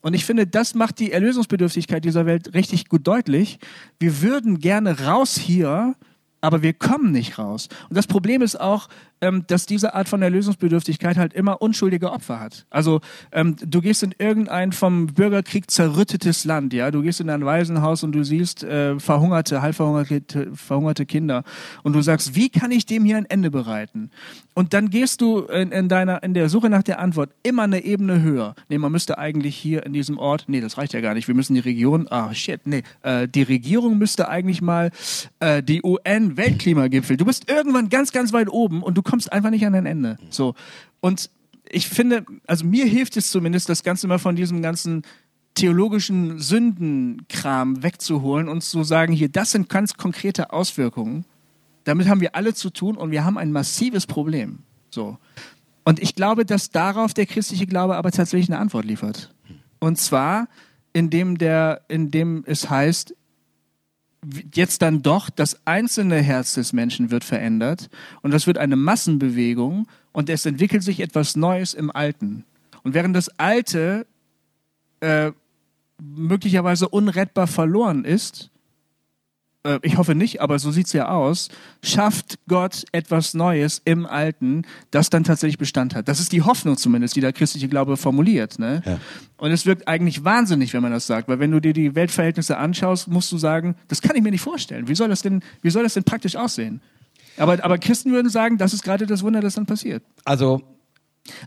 Und ich finde, das macht die Erlösungsbedürftigkeit dieser Welt richtig gut deutlich. Wir würden gerne raus hier, aber wir kommen nicht raus. Und das Problem ist auch, ähm, dass diese Art von Erlösungsbedürftigkeit halt immer unschuldige Opfer hat. Also ähm, du gehst in irgendein vom Bürgerkrieg zerrüttetes Land, ja, du gehst in ein Waisenhaus und du siehst äh, verhungerte, halb verhungerte, Kinder und du sagst, wie kann ich dem hier ein Ende bereiten? Und dann gehst du in, in deiner in der Suche nach der Antwort immer eine Ebene höher. Nee, man müsste eigentlich hier in diesem Ort, nee, das reicht ja gar nicht. Wir müssen die Region, ah shit, nee, äh, die Regierung müsste eigentlich mal äh, die UN Weltklimagipfel. Du bist irgendwann ganz ganz weit oben und du kommst einfach nicht an ein Ende. So. Und ich finde, also mir hilft es zumindest, das Ganze mal von diesem ganzen theologischen Sündenkram wegzuholen und zu sagen, hier, das sind ganz konkrete Auswirkungen. Damit haben wir alle zu tun und wir haben ein massives Problem. So. Und ich glaube, dass darauf der christliche Glaube aber tatsächlich eine Antwort liefert. Und zwar, indem der, indem es heißt, jetzt dann doch das einzelne Herz des Menschen wird verändert und das wird eine Massenbewegung und es entwickelt sich etwas Neues im Alten. Und während das Alte äh, möglicherweise unrettbar verloren ist, ich hoffe nicht, aber so sieht's ja aus, schafft Gott etwas Neues im Alten, das dann tatsächlich Bestand hat. Das ist die Hoffnung zumindest, die der christliche Glaube formuliert. Ne? Ja. Und es wirkt eigentlich wahnsinnig, wenn man das sagt, weil wenn du dir die Weltverhältnisse anschaust, musst du sagen, das kann ich mir nicht vorstellen. Wie soll das denn, wie soll das denn praktisch aussehen? Aber, aber Christen würden sagen, das ist gerade das Wunder, das dann passiert. Also,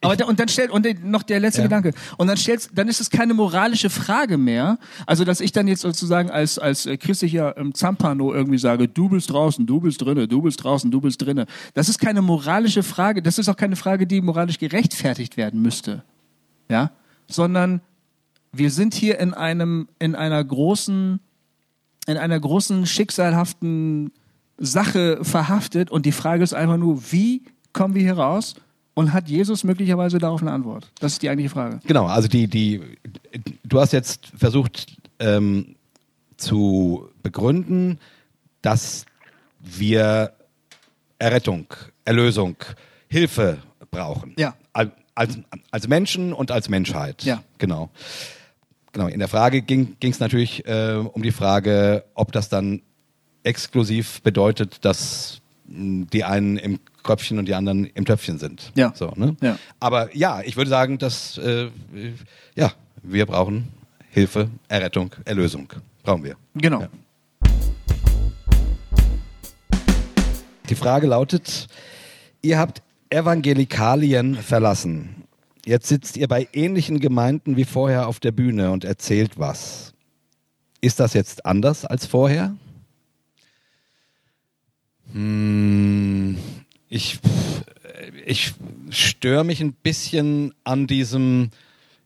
Aber da, und dann stellt und noch der letzte Ja. Gedanke und dann stellst dann ist es keine moralische Frage mehr, also dass ich dann jetzt sozusagen als als äh, christlicher ähm, Zampano irgendwie sage, du bist draußen, du bist drinne, du bist draußen, du bist drinne. Das ist keine moralische Frage, das ist auch keine Frage, die moralisch gerechtfertigt werden müsste. Ja? Sondern wir sind hier in einem in einer großen in einer großen schicksalhaften Sache verhaftet und die Frage ist einfach nur, wie kommen wir hier raus? Und hat Jesus möglicherweise darauf eine Antwort? Das ist die eigentliche Frage. Genau, also die, die, du hast jetzt versucht ähm, zu begründen, dass wir Errettung, Erlösung, Hilfe brauchen. Ja. Al- Als, als Menschen und als Menschheit. Ja. Genau. Genau. In der Frage ging es natürlich äh, um die Frage, ob das dann exklusiv bedeutet, dass die einen im Kröpfchen und die anderen im Töpfchen sind. Ja. So, ne? Ja. Aber ja, ich würde sagen, dass äh, ja, wir brauchen Hilfe, Errettung, Erlösung. Brauchen wir. Genau. Ja. Die Frage lautet, ihr habt Evangelikalien verlassen. Jetzt sitzt ihr bei ähnlichen Gemeinden wie vorher auf der Bühne und erzählt was. Ist das jetzt anders als vorher? Hm, ich ich störe mich ein bisschen an diesem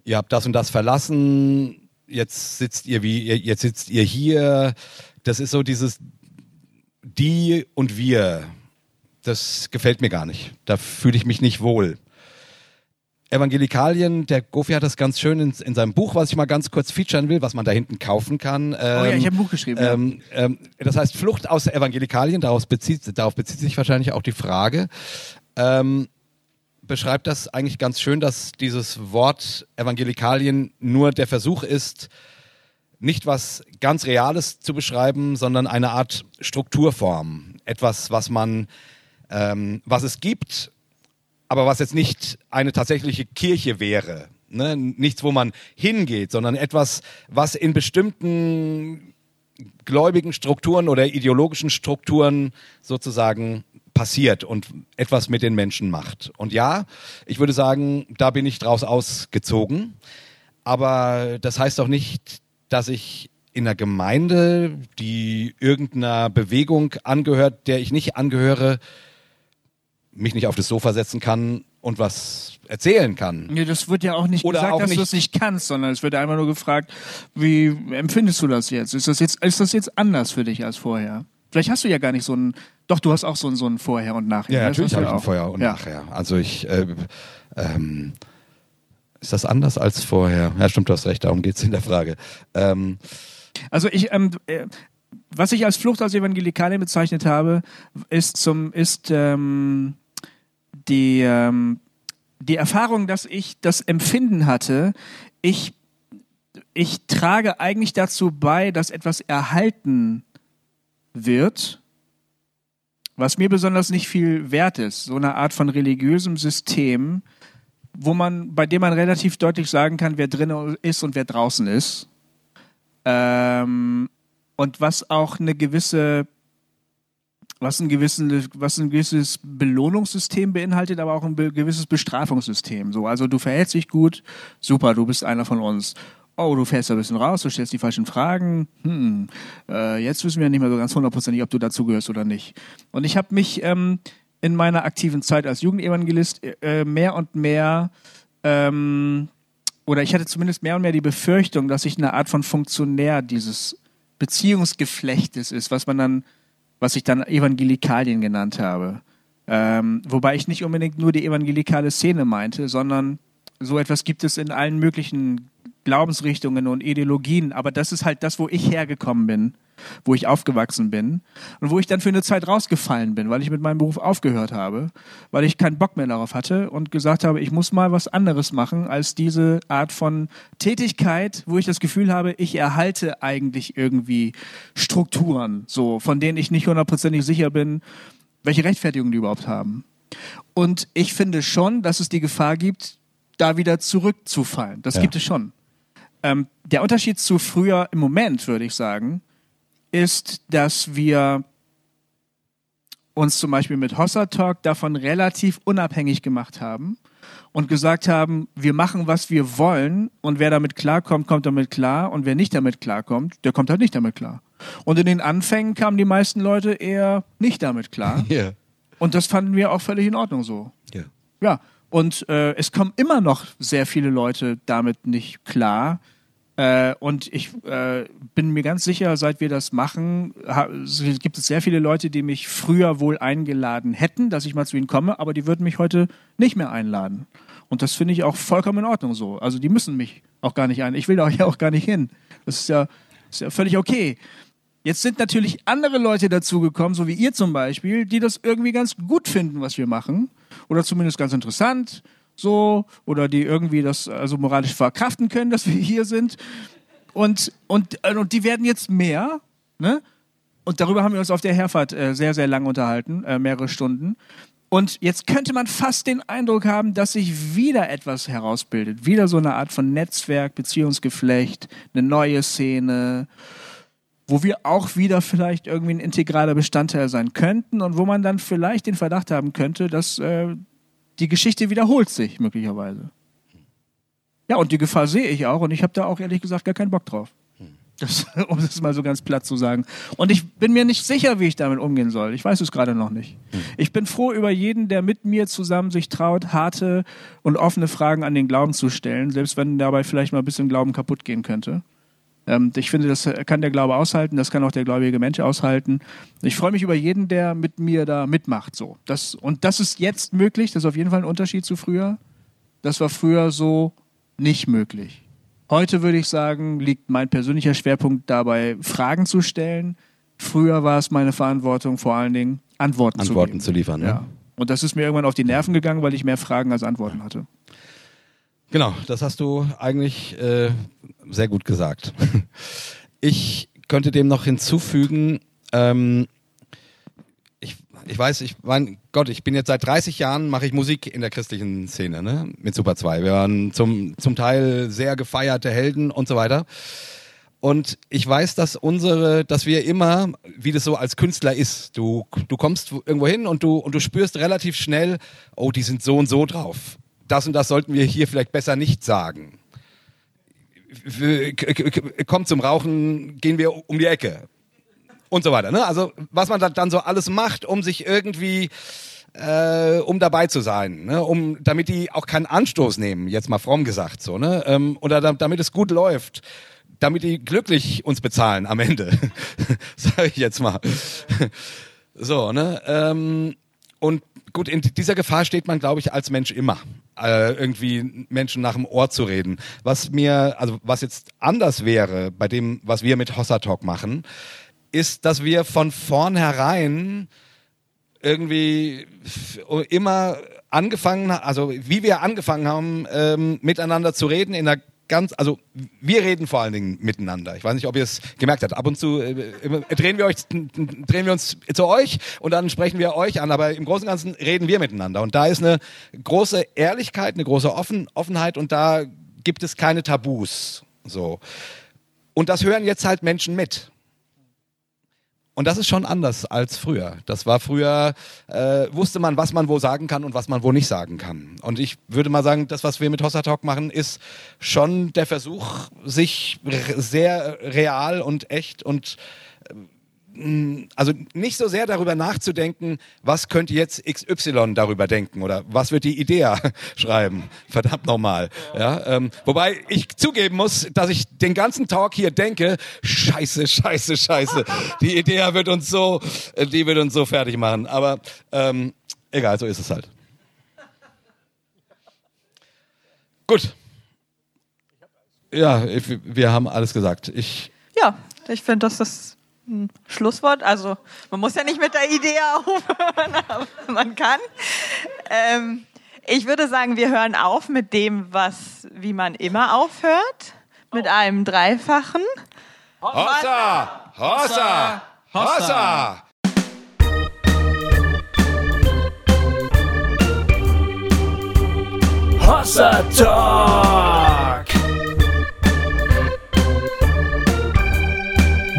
ihr habt das und das verlassen, jetzt sitzt ihr wie, jetzt sitzt ihr hier. Das ist so dieses die und wir. Das gefällt mir gar nicht. Da fühle ich mich nicht wohl. Evangelikalien, der Gofi hat das ganz schön in, in, seinem Buch, was ich mal ganz kurz featuren will, was man da hinten kaufen kann. Ähm, oh ja, ich habe ein Buch geschrieben. Ähm, ähm, das heißt Flucht aus Evangelikalien, daraus bezieht, darauf bezieht sich wahrscheinlich auch die Frage. Ähm, beschreibt das eigentlich ganz schön, dass dieses Wort Evangelikalien nur der Versuch ist, nicht was ganz Reales zu beschreiben, sondern eine Art Strukturform. Etwas, was man, ähm, was es gibt, aber was jetzt nicht eine tatsächliche Kirche wäre. Ne? Nichts, wo man hingeht, sondern etwas, was in bestimmten gläubigen Strukturen oder ideologischen Strukturen sozusagen passiert und etwas mit den Menschen macht. Und ja, ich würde sagen, da bin ich draus ausgezogen. Aber das heißt auch nicht, dass ich in einer Gemeinde, die irgendeiner Bewegung angehört, der ich nicht angehöre, mich nicht auf das Sofa setzen kann und was erzählen kann. Nee, das wird ja auch nicht Oder gesagt, auch dass du es nicht kannst, sondern es wird einfach nur gefragt, wie empfindest du das jetzt? Ist das jetzt, ist das jetzt anders für dich als vorher? Vielleicht hast du ja gar nicht so ein, doch, du hast auch so ein, so ein Vorher und Nachher. Ja, ne? natürlich habe ich ein. Vorher und ja. Nachher. Also ich, äh, ähm, ist das anders als vorher? Ja, stimmt, du hast recht, darum geht's in der Frage. Ähm, Also ich, ähm, äh, was ich als Flucht aus Evangelikalien bezeichnet habe, ist zum, ist ähm, die, ähm, die Erfahrung, dass ich das Empfinden hatte, ich, ich trage eigentlich dazu bei, dass etwas erhalten wird, was mir besonders nicht viel wert ist. So eine Art von religiösem System, wo man, bei dem man relativ deutlich sagen kann, wer drin ist und wer draußen ist. Ähm, und was auch eine gewisse, was ein, gewissen, was ein gewisses Belohnungssystem beinhaltet, aber auch ein be gewisses Bestrafungssystem. So, also du verhältst dich gut, super, du bist einer von uns. Oh, du fährst ein bisschen raus, du stellst die falschen Fragen. Hm, äh, jetzt wissen wir nicht mehr so ganz hundertprozentig, ob du dazugehörst oder nicht. Und ich habe mich ähm, in meiner aktiven Zeit als Jugendevangelist äh, mehr und mehr ähm, oder ich hatte zumindest mehr und mehr die Befürchtung, dass ich eine Art von Funktionär dieses Beziehungsgeflechtes ist, was man dann, was ich dann Evangelikalien genannt habe. Ähm, wobei ich nicht unbedingt nur die evangelikale Szene meinte, sondern so etwas gibt es in allen möglichen Glaubensrichtungen und Ideologien. Aber das ist halt das, wo ich hergekommen bin, wo ich aufgewachsen bin und wo ich dann für eine Zeit rausgefallen bin, weil ich mit meinem Beruf aufgehört habe, weil ich keinen Bock mehr darauf hatte und gesagt habe, ich muss mal was anderes machen als diese Art von Tätigkeit, wo ich das Gefühl habe, ich erhalte eigentlich irgendwie Strukturen, so von denen ich nicht hundertprozentig sicher bin, welche Rechtfertigung die überhaupt haben. Und ich finde schon, dass es die Gefahr gibt, da wieder zurückzufallen. Das Ja. gibt es schon. Ähm, der Unterschied zu früher im Moment, würde ich sagen, ist, dass wir uns zum Beispiel mit Hossa Talk davon relativ unabhängig gemacht haben und gesagt haben, wir machen, was wir wollen und wer damit klarkommt, kommt damit klar und wer nicht damit klarkommt, der kommt halt nicht damit klar. Und in den Anfängen kamen die meisten Leute eher nicht damit klar *laughs* ja. und das fanden wir auch völlig in Ordnung so. Ja. Ja, und äh, es kommen immer noch sehr viele Leute damit nicht klar. Äh, und ich äh, bin mir ganz sicher, seit wir das machen, gibt es sehr viele Leute, die mich früher wohl eingeladen hätten, dass ich mal zu ihnen komme, aber die würden mich heute nicht mehr einladen. Und das finde ich auch vollkommen in Ordnung so. Also die müssen mich auch gar nicht ein. Ich will da *laughs* ja auch gar nicht hin. Das ist ja, ist ja völlig okay. Jetzt sind natürlich andere Leute dazugekommen, so wie ihr zum Beispiel, die das irgendwie ganz gut finden, was wir machen. Oder zumindest ganz interessant, so. Oder die irgendwie das also moralisch verkraften können, dass wir hier sind. Und, und, äh, und die werden jetzt mehr, ne? Und darüber haben wir uns auf der Herfahrt äh, sehr, sehr lang unterhalten, äh, mehrere Stunden. Und jetzt könnte man fast den Eindruck haben, dass sich wieder etwas herausbildet. Wieder so eine Art von Netzwerk, Beziehungsgeflecht, eine neue Szene, wo wir auch wieder vielleicht irgendwie ein integraler Bestandteil sein könnten und wo man dann vielleicht den Verdacht haben könnte, dass äh, die Geschichte wiederholt sich möglicherweise. Ja, und die Gefahr sehe ich auch und ich habe da auch ehrlich gesagt gar keinen Bock drauf. Das, *laughs* um das mal so ganz platt zu sagen. Und ich bin mir nicht sicher, wie ich damit umgehen soll. Ich weiß es gerade noch nicht. Ich bin froh über jeden, der mit mir zusammen sich traut, harte und offene Fragen an den Glauben zu stellen, selbst wenn dabei vielleicht mal ein bisschen Glauben kaputt gehen könnte. Ähm, ich finde, das kann der Glaube aushalten, das kann auch der gläubige Mensch aushalten. Ich freue mich über jeden, der mit mir da mitmacht. So. Das, und das ist jetzt möglich, das ist auf jeden Fall ein Unterschied zu früher. Das war früher so nicht möglich. Heute würde ich sagen, liegt mein persönlicher Schwerpunkt dabei, Fragen zu stellen. Früher war es meine Verantwortung, vor allen Dingen Antworten, Antworten zu, zu liefern. Ne? Ja. Und das ist mir irgendwann auf die Nerven gegangen, weil ich mehr Fragen als Antworten hatte. Genau, das hast du eigentlich äh, sehr gut gesagt. *laughs* Ich könnte dem noch hinzufügen, ähm, ich, ich weiß, ich mein Gott, ich bin jetzt seit 30 Jahren, mache ich Musik in der christlichen Szene, ne? Mit Super 2. Wir waren zum, zum Teil sehr gefeierte Helden und so weiter. Und ich weiß, dass unsere, dass wir immer, wie das so als Künstler ist, du, du kommst irgendwo hin und du, und du spürst relativ schnell, oh, die sind so und so drauf. Das und das sollten wir hier vielleicht besser nicht sagen. Kommt zum Rauchen, gehen wir um die Ecke. Und so weiter. Ne? Also, was man da- dann so alles macht, um sich irgendwie äh, um dabei zu sein, ne? um, damit die auch keinen Anstoß nehmen, jetzt mal fromm gesagt so, ne? ähm, oder da, damit es gut läuft, damit die glücklich uns bezahlen am Ende, *laughs* sage ich jetzt mal. so, ne? Ähm, und gut, in dieser Gefahr steht man, glaube ich, als Mensch immer, äh, irgendwie Menschen nach dem Ohr zu reden. Was mir, also was jetzt anders wäre bei dem, was wir mit Hossa Talk machen, ist, dass wir von vornherein irgendwie immer angefangen, also wie wir angefangen haben, ähm, miteinander zu reden in einer ganz, also wir reden vor allen Dingen miteinander. Ich weiß nicht, ob ihr es gemerkt habt. Ab und zu äh, immer- drehen wir euch, drehen wir uns zu euch und dann sprechen wir euch an. Aber im Großen und Ganzen reden wir miteinander. Und da ist eine große Ehrlichkeit, eine große Offen, Offenheit und da gibt es keine Tabus. So. Und das hören jetzt halt Menschen mit. Und das ist schon anders als früher. Das war früher, äh, wusste man, was man wo sagen kann und was man wo nicht sagen kann. Und ich würde mal sagen, das, was wir mit Hossa Talk machen, ist schon der Versuch, sich sehr real und echt und also nicht so sehr darüber nachzudenken, was könnte jetzt XY darüber denken oder was wird die Idea *laughs* schreiben. Verdammt nochmal. Ja, ähm, wobei ich zugeben muss, dass ich den ganzen Talk hier denke, scheiße, scheiße, scheiße. Die Idee wird uns so, äh, die wird uns so fertig machen. Aber ähm, egal, so ist es halt. Gut. Ja, ich, wir haben alles gesagt. Ich Ja, ich finde, das ist ein Schlusswort. Also, man muss ja nicht mit der Idee aufhören, aber man kann. Ähm, ich würde sagen, wir hören auf mit dem, was, wie man immer aufhört, mit einem Dreifachen. Hossa! Hossa! Hossa! Hossa Talk.